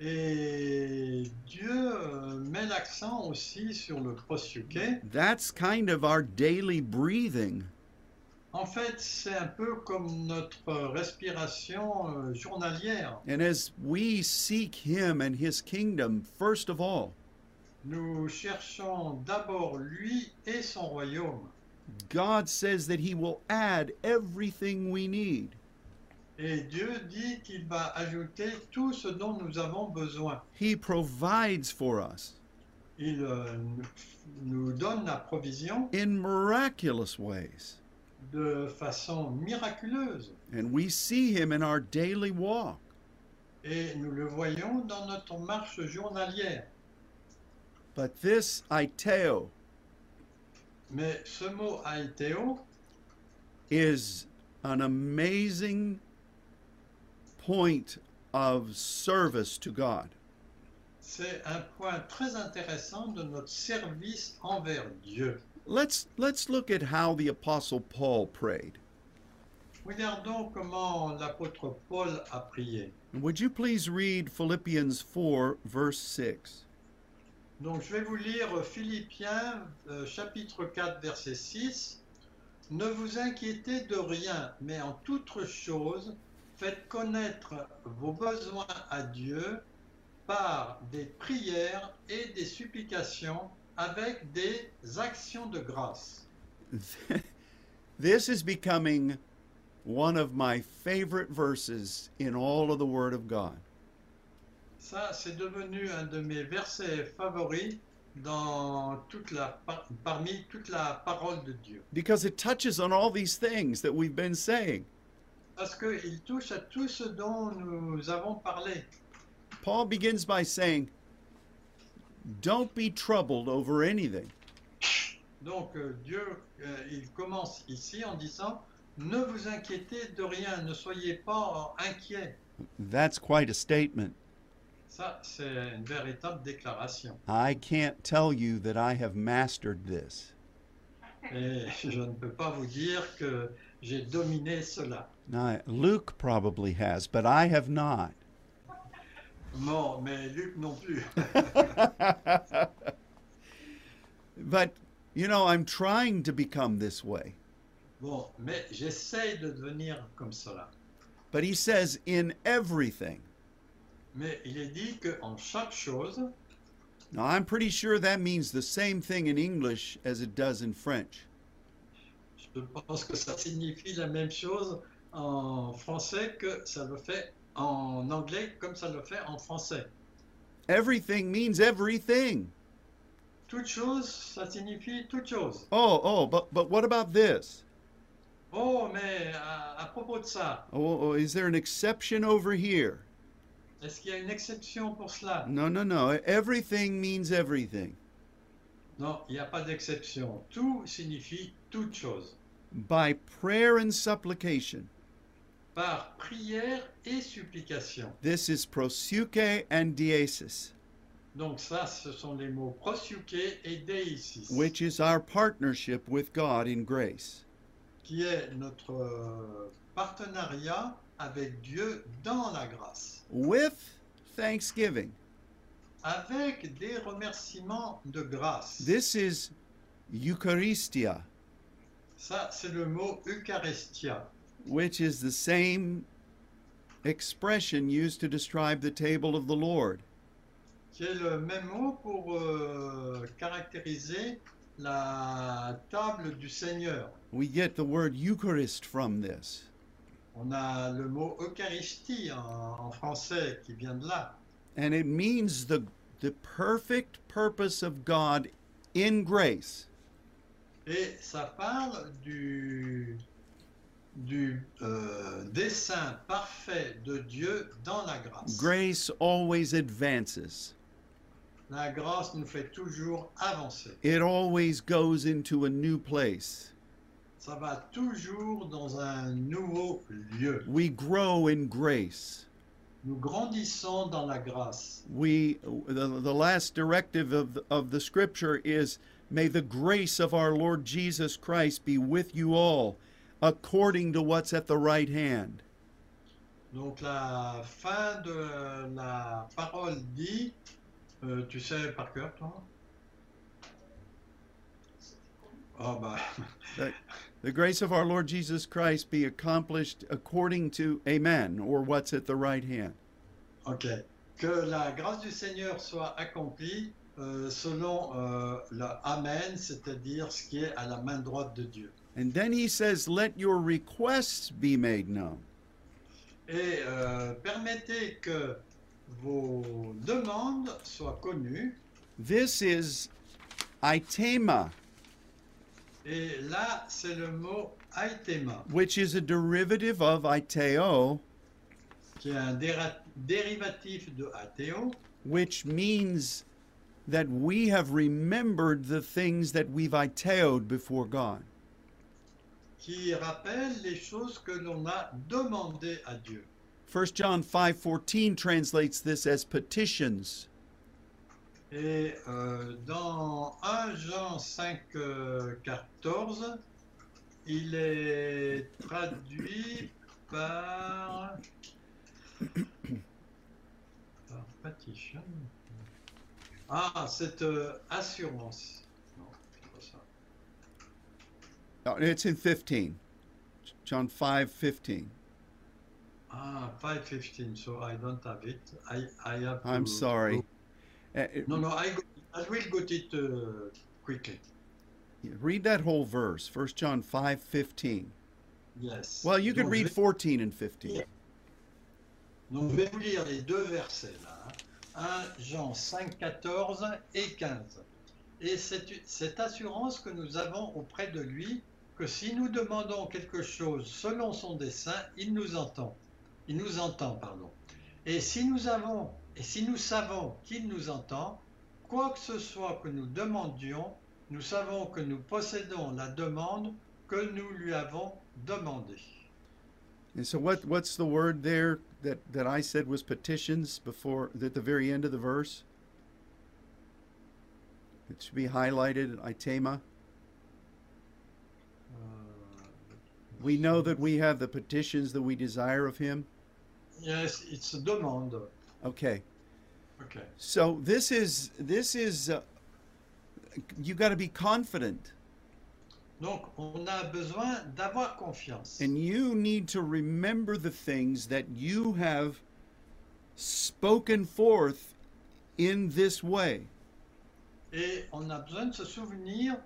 Et Dieu euh, met l'accent aussi sur le prosuke. That's kind of our daily breathing. En fait, c'est un peu comme notre respiration euh, journalière. And as we seek him and his kingdom first of all, Nous cherchons d'abord lui et son royaume. God says that he will add everything we need. Et Dieu dit qu'il va ajouter tout ce dont nous avons besoin. He provides for us Il euh, nous donne la provision in miraculous ways. De façon miraculeuse. And we see him in our daily walk. Et nous le voyons dans notre marche journalière. But this aiteo Mais ce mot aiteo is an amazing point of service to God. c'est un point très intéressant de notre service envers Dieu. Let's let's look at how the apostle Paul prayed. Regardons comment l'apôtre Paul a prié. Would you please read Philippians 4 verse 6? Donc je vais vous lire Philippiens euh, chapitre 4 verset 6. Ne vous inquiétez de rien, mais en toute chose, faites connaître vos besoins à Dieu par des prières et des supplications avec des actions de grâce. <laughs> this is becoming one of my favorite verses in all of the word of God. Ça, c'est devenu un de mes versets favoris dans toute la, par- parmi toute la parole de Dieu. Because it touches on all these things that we've been saying. Parce qu'il touche à tout ce dont nous avons parlé. Paul begins by saying, Don't be troubled over anything. Donc euh, Dieu, euh, il commence ici en disant, ne vous inquiétez de rien, ne soyez pas inquiets. That's quite a statement. Ça, c'est une véritable déclaration. I can't tell you that I have mastered this. Et je ne peux pas vous dire que j'ai dominé cela. Now, Luke probably has, but I have not. Non, mais Luc non plus. <laughs> But, you know, I'm trying to become this way. Bon, mais j'essaye de devenir comme cela. But he says, in everything. Mais il est dit qu'en chaque chose, Now, I'm pretty sure that means the same thing in English as it does in French. je pense que ça signifie la même chose en français que ça le fait en anglais comme ça le fait en français. Everything means everything. Toute chose, ça signifie toute chose. Oh, oh, but but what about this? Oh, mais à, à propos de ça, Oh, oh, is there an exception over here? est-ce qu'il y a une exception pour cela No, no, no. Everything means everything. Non, il n'y a pas d'exception. Tout signifie toute chose. By prayer and supplication. Par prière et supplication. This is prosuke and diesis, Donc ça, ce sont les mots prosuke et deisis, which is our partnership with God in grace. qui est notre euh, partenariat avec Dieu dans la grâce, With thanksgiving. avec des remerciements de grâce. This is Eucharistia, Ça, c'est le mot Eucharistia, which is the same expression used to describe the table of the Lord. qui est le même mot pour euh, caractériser la table du Seigneur. We get the word Eucharist from this. On a le mot Eucharistie en, en français qui vient de là. And it means the, the perfect purpose of God in grace. Et ça parle du, du euh, dessein parfait de Dieu dans la grâce. Grace always advances, La grâce nous fait toujours avancer. it always goes into a new place. Ça va toujours dans un nouveau lieu. We grow in grace. Nous grandissons dans la grâce. We the, the last directive of the, of the scripture is may the grace of our Lord Jesus Christ be with you all according to what's at the right hand. Donc la fin de la parole dit, euh, tu sais par cœur toi Ah bah, The grace of our Lord Jesus Christ be accomplished according to amen or what's at the right hand. ok. Que la grâce du Seigneur soit accomplie euh, selon euh, le Amen, c'est-à-dire ce qui est à la main droite de Dieu. And then he says, Let your requests be made known. Et euh, permettez que vos demandes soient connues. This is itema, Et là, c'est le mot aitema, which is a derivative of iteo, qui est un dérivatif de ateo, which means that we have remembered the things that we've iteoed before God. Qui rappelle les choses que l'on a demandées à Dieu. 1 John 5:14 translates this as petitions. Et euh, dans 1 Jean 5, euh, 14, il est traduit par. <coughs> par petition. Ah, cette euh, assurance. Non, c'est pas ça. Oh, It's in 15. John 5:15. Ah, 515, so I don't have it. I, I have to I'm sorry. go- Uh, No, no, I, I will get it uh, quickly. Read that whole verse, 1 John 5:15. Yes. Well, you could read je vais- 14 and 15. Donc, je vais vous lire les deux versets là. hein. 1 Jean 5, 14 et 15. Et c'est cette assurance que nous avons auprès de lui, que si nous demandons quelque chose selon son dessein, il nous entend. Il nous entend, pardon. Et si nous avons, et si nous savons qu'il nous entend, quoi que ce soit que nous demandions, nous savons que nous possédons la demande que nous lui avons demandée. And so what what's the word there that that I said was petitions before at the very end of the verse? It should be highlighted itema. We know that we have the petitions that we desire of him. Yes, it's a demande. Okay. Okay. So this is this is uh, you got to be confident Donc, on a besoin d'avoir confiance. and you need to remember the things that you have spoken forth in this way. Et on a besoin de se souvenir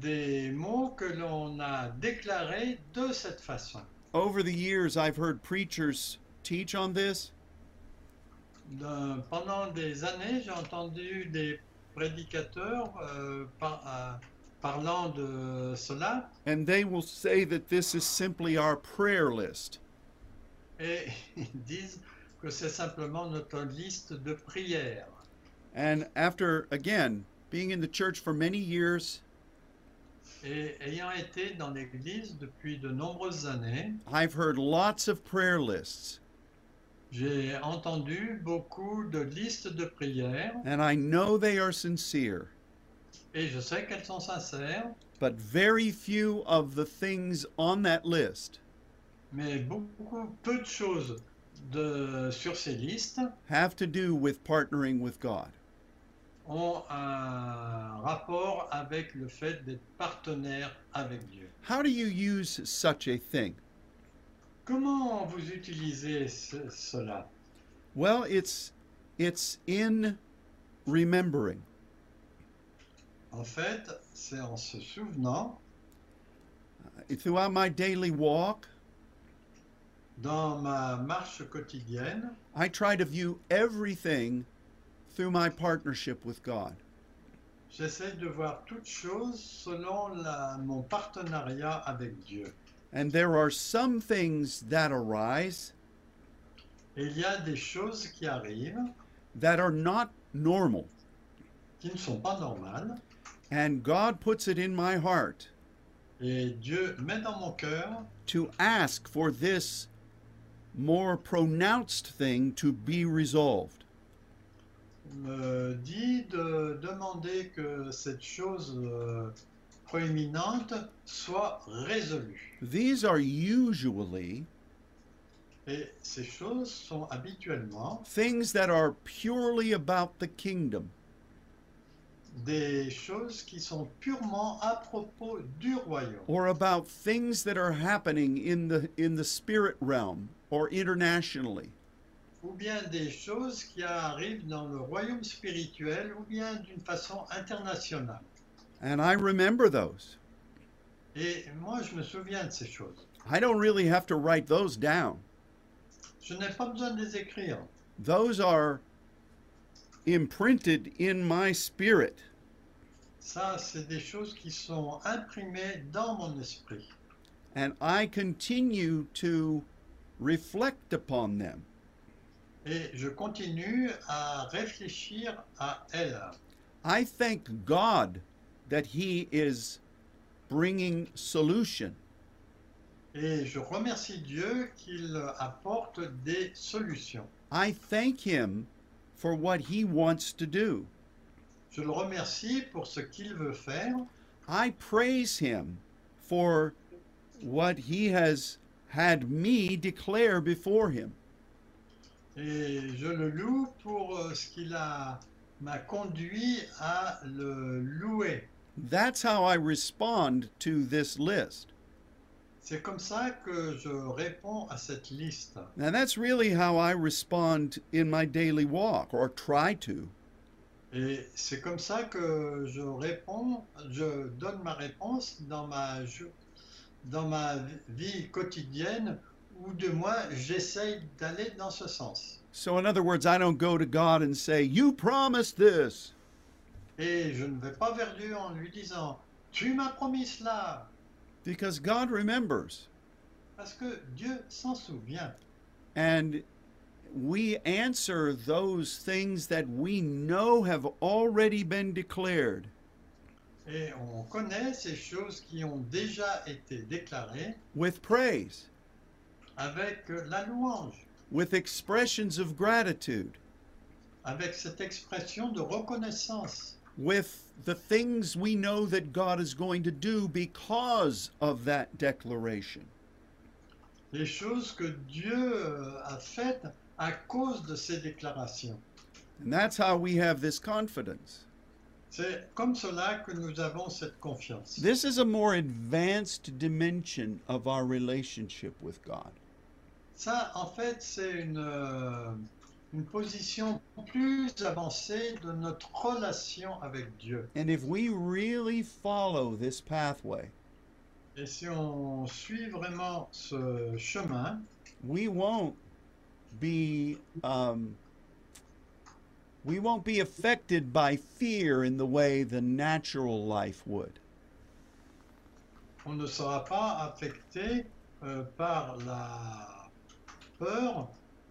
des mots que l'on a déclarés de cette façon. Over the years I've heard preachers teach on this, De- pendant des années, j'ai entendu des prédicateurs euh, par- euh, parlant de cela and they will say that this is simply our prayer list. et <laughs> ils disent que c'est simplement notre liste de prières. And after, again, being in the church for many years, Et ayant été dans l'Église depuis de nombreuses années, I've heard lots of prayer lists, j'ai entendu beaucoup de listes de prières. And I know they are sincere, et je sais qu'elles sont sincères, but very few of the things on that list mais beaucoup, peu de choses de, sur ces listes have to do with partnering with God. Ont un rapport avec le fait d'être partenaire avec Dieu. How do you use such a thing? Comment vous utilisez ce- cela? Well, it's it's in remembering. En fait, c'est en se souvenant, Throughout my daily walk, dans ma marche quotidienne, I try to view everything through my partnership with God. j'essaie de voir toutes choses selon la- mon partenariat avec Dieu. And there are some things that arise Et il y a des choses qui arrivent that are not normal. qui ne sont pas normales, And God puts it in my heart et Dieu met dans mon cœur to ask for this more pronounced thing to be resolved. Me dit de demander que cette chose euh, proéminente soit résolue. These are usually Et ces choses sont habituellement things that are purely about the kingdom. des choses qui sont purement à propos du royaume or about things that are happening in the in the spirit realm or internationally. Ou bien des choses qui arrivent dans le royaume spirituel ou bien d'une façon internationale. And I remember those. Et moi, je me souviens de ces choses. I don't really have to write those down. Je n'ai pas besoin de les écrire. Those are imprinted in my spirit. Ça, c'est des choses qui sont imprimées dans mon esprit. And I continue to reflect upon them. Et je continue à réfléchir à elles. I thank God that He is bringing solution. Et je remercie Dieu qu'il apporte des solutions. I thank Him for what He wants to do. Je le remercie pour ce qu'il veut faire. I praise him for what he has had me declare before him. Et je le loue pour euh, ce qu'il a m'a conduit à le louer. That's how I respond to this list. C'est comme ça que je réponds à cette liste. Now, that's really how I respond in my daily walk, or try to. Et c'est comme ça que je réponds, je donne ma réponse dans ma, dans ma vie quotidienne, ou de j'essaye d'aller dans ce sens. So, in other words, I don't go to God and say, You promised this. Et je ne vais pas vers Dieu en lui disant, tu m'as promis cela, Because God remembers. parce que Dieu s'en souvient. And we answer those things that we know have already been declared. Et on connaît ces choses qui ont déjà été déclarées with praise, avec euh, la louange, with expressions of gratitude, avec cette expression de reconnaissance, with the things we know that God is going to do because of that declaration. les choses que Dieu euh, a faites à cause de ces déclarations. And that's how we have this confidence. C'est comme cela que nous avons cette confiance. This is a more advanced dimension of our relationship with God. Ça, en fait, c'est une, euh, une position plus avancée de notre relation avec Dieu. And if we really follow this pathway, Et si on suit vraiment ce chemin, we won't be um, we won't be affected by fear in the way the natural life would. On ne sera pas affecté euh, par la peur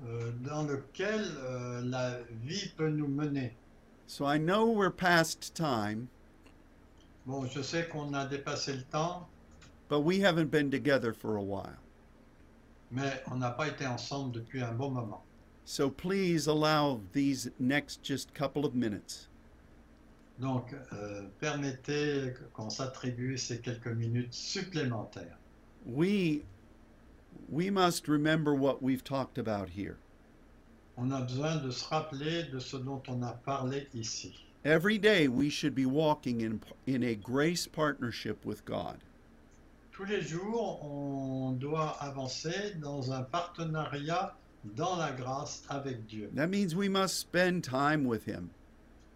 euh, dans lequel euh, la vie peut nous mener. So I know we're past time, Bon, je sais qu'on a dépassé le temps, but we haven't been together for a while. mais on n'a pas été ensemble depuis un bon moment. So please allow these next just couple of minutes Donc, euh, permettez qu'on s'attribue ces quelques minutes supplémentaires. we we must remember what we've talked about here. On a besoin de se rappeler de ce dont on a parlé ici. Every day we should be walking in in a grace partnership with God. Tous les jours, on doit avancer dans un partenariat dans la grâce avec Dieu. That means we must spend time with him.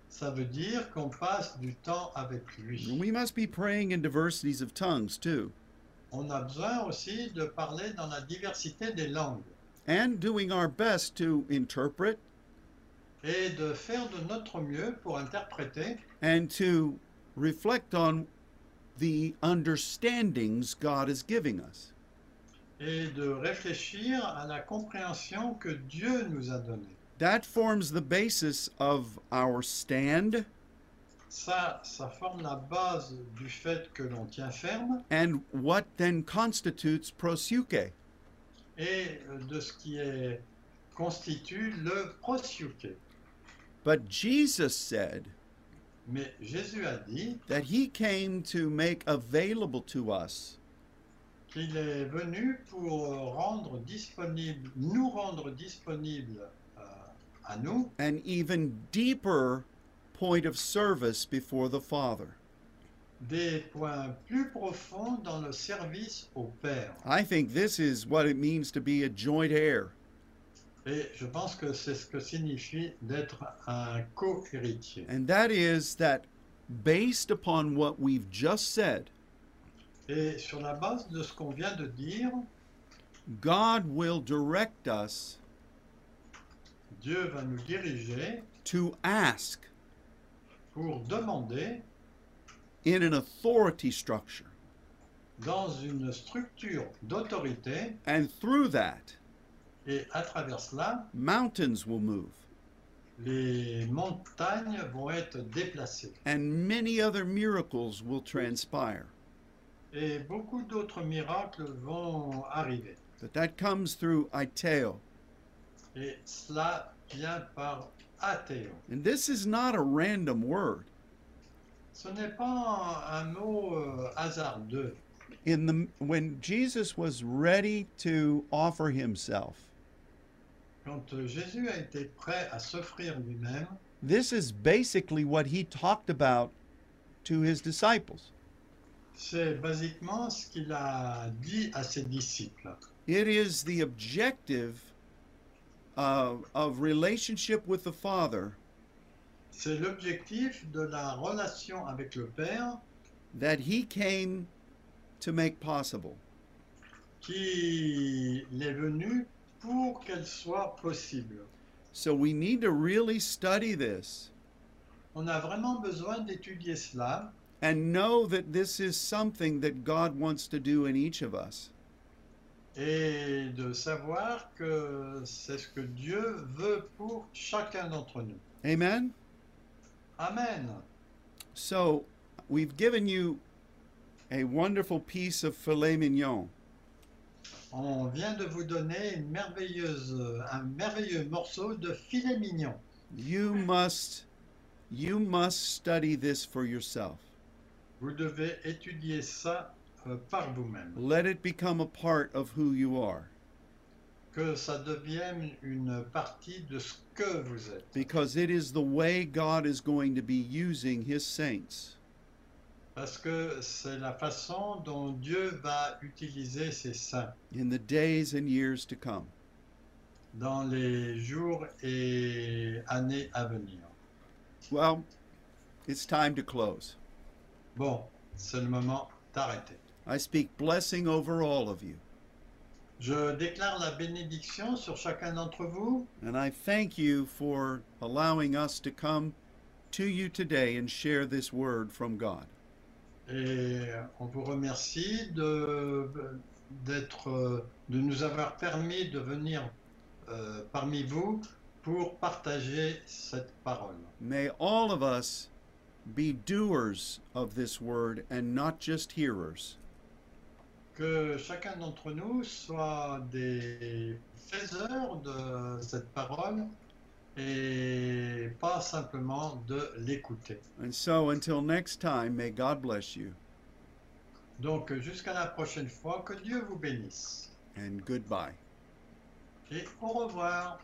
Ça veut dire qu'on passe du temps avec lui. We must be praying in diversities of tongues too, On a besoin aussi de parler dans la diversité des langues and doing our best to interpret et de faire de notre mieux pour interpréter and to reflect on the understandings God is giving us. et de réfléchir à la compréhension que Dieu nous a donnée. That forms the basis of our stand Ça, ça forme la base du fait que l'on tient ferme and what then constitutes prosuke? et de ce qui est, constitue le prosyuké. But Jesus said Mais Jésus a dit that he came to make available to us qu'il est venu pour rendre disponible, nous rendre disponibles euh, à nous an even deeper point of service before the Father. des points plus profonds dans le service au Père. I think this is what it means to be a joint heir. Et je pense que c'est ce que signifie d'être un co-héritier. And that is that based upon what we've just said, Et sur la base de ce qu'on vient de dire, God will direct us Dieu va nous diriger to ask pour demander in an authority structure. dans une structure d'autorité And through that, et à travers cela, mountains will move les montagnes vont être déplacées. and many other miracles will transpire. Et beaucoup d'autres miracles vont arriver. But that comes through Iteo. Et cela vient par. And this is not a random word. Ce n'est pas un mot euh, hasardeux. In the when Jesus was ready to offer himself, Quand euh, Jésus a été prêt à s'offrir lui-même, this is basically what he talked about to his disciples. c'est basiquement ce qu'il a dit à ses disciples. It is the objective uh, of relationship with the Father C'est l'objectif de la relation avec le Père that he came to make possible. qui est venu pour qu'elle soit possible. So we need to really study this On a vraiment besoin d'étudier cela and know that this is something that God wants to do in each of us. Et de savoir que c'est ce que Dieu veut pour chacun d'entre nous. Amen? Amen. So we've given you a wonderful piece of filet mignon. On vient de vous donner une merveilleuse, un merveilleux morceau de filet mignon. You must you must study this for yourself. Vous devez étudier ça par vous-même. Let it become a part of who you are Que ça devienne une partie de ce que vous êtes. because it is the way God is going to be using his saints. Parce que c'est la façon dont Dieu va utiliser ses saints in the days and years to come. dans les jours et années à venir. Well, it's time to close. Bon, c'est le moment d'arrêter. I speak blessing over all of you. Je déclare la bénédiction sur chacun d'entre vous And I thank you for allowing us to come to you today and share this word from God. et on vous remercie de, d'être, de nous avoir permis de venir euh, parmi vous pour partager cette parole. May all of us be doers of this word and not just hearers. Que chacun d'entre nous soit des faiseurs de cette parole et pas simplement de l'écouter. And so until next time, may God bless you Donc jusqu'à la prochaine fois, que Dieu vous bénisse. and goodbye. Et au revoir.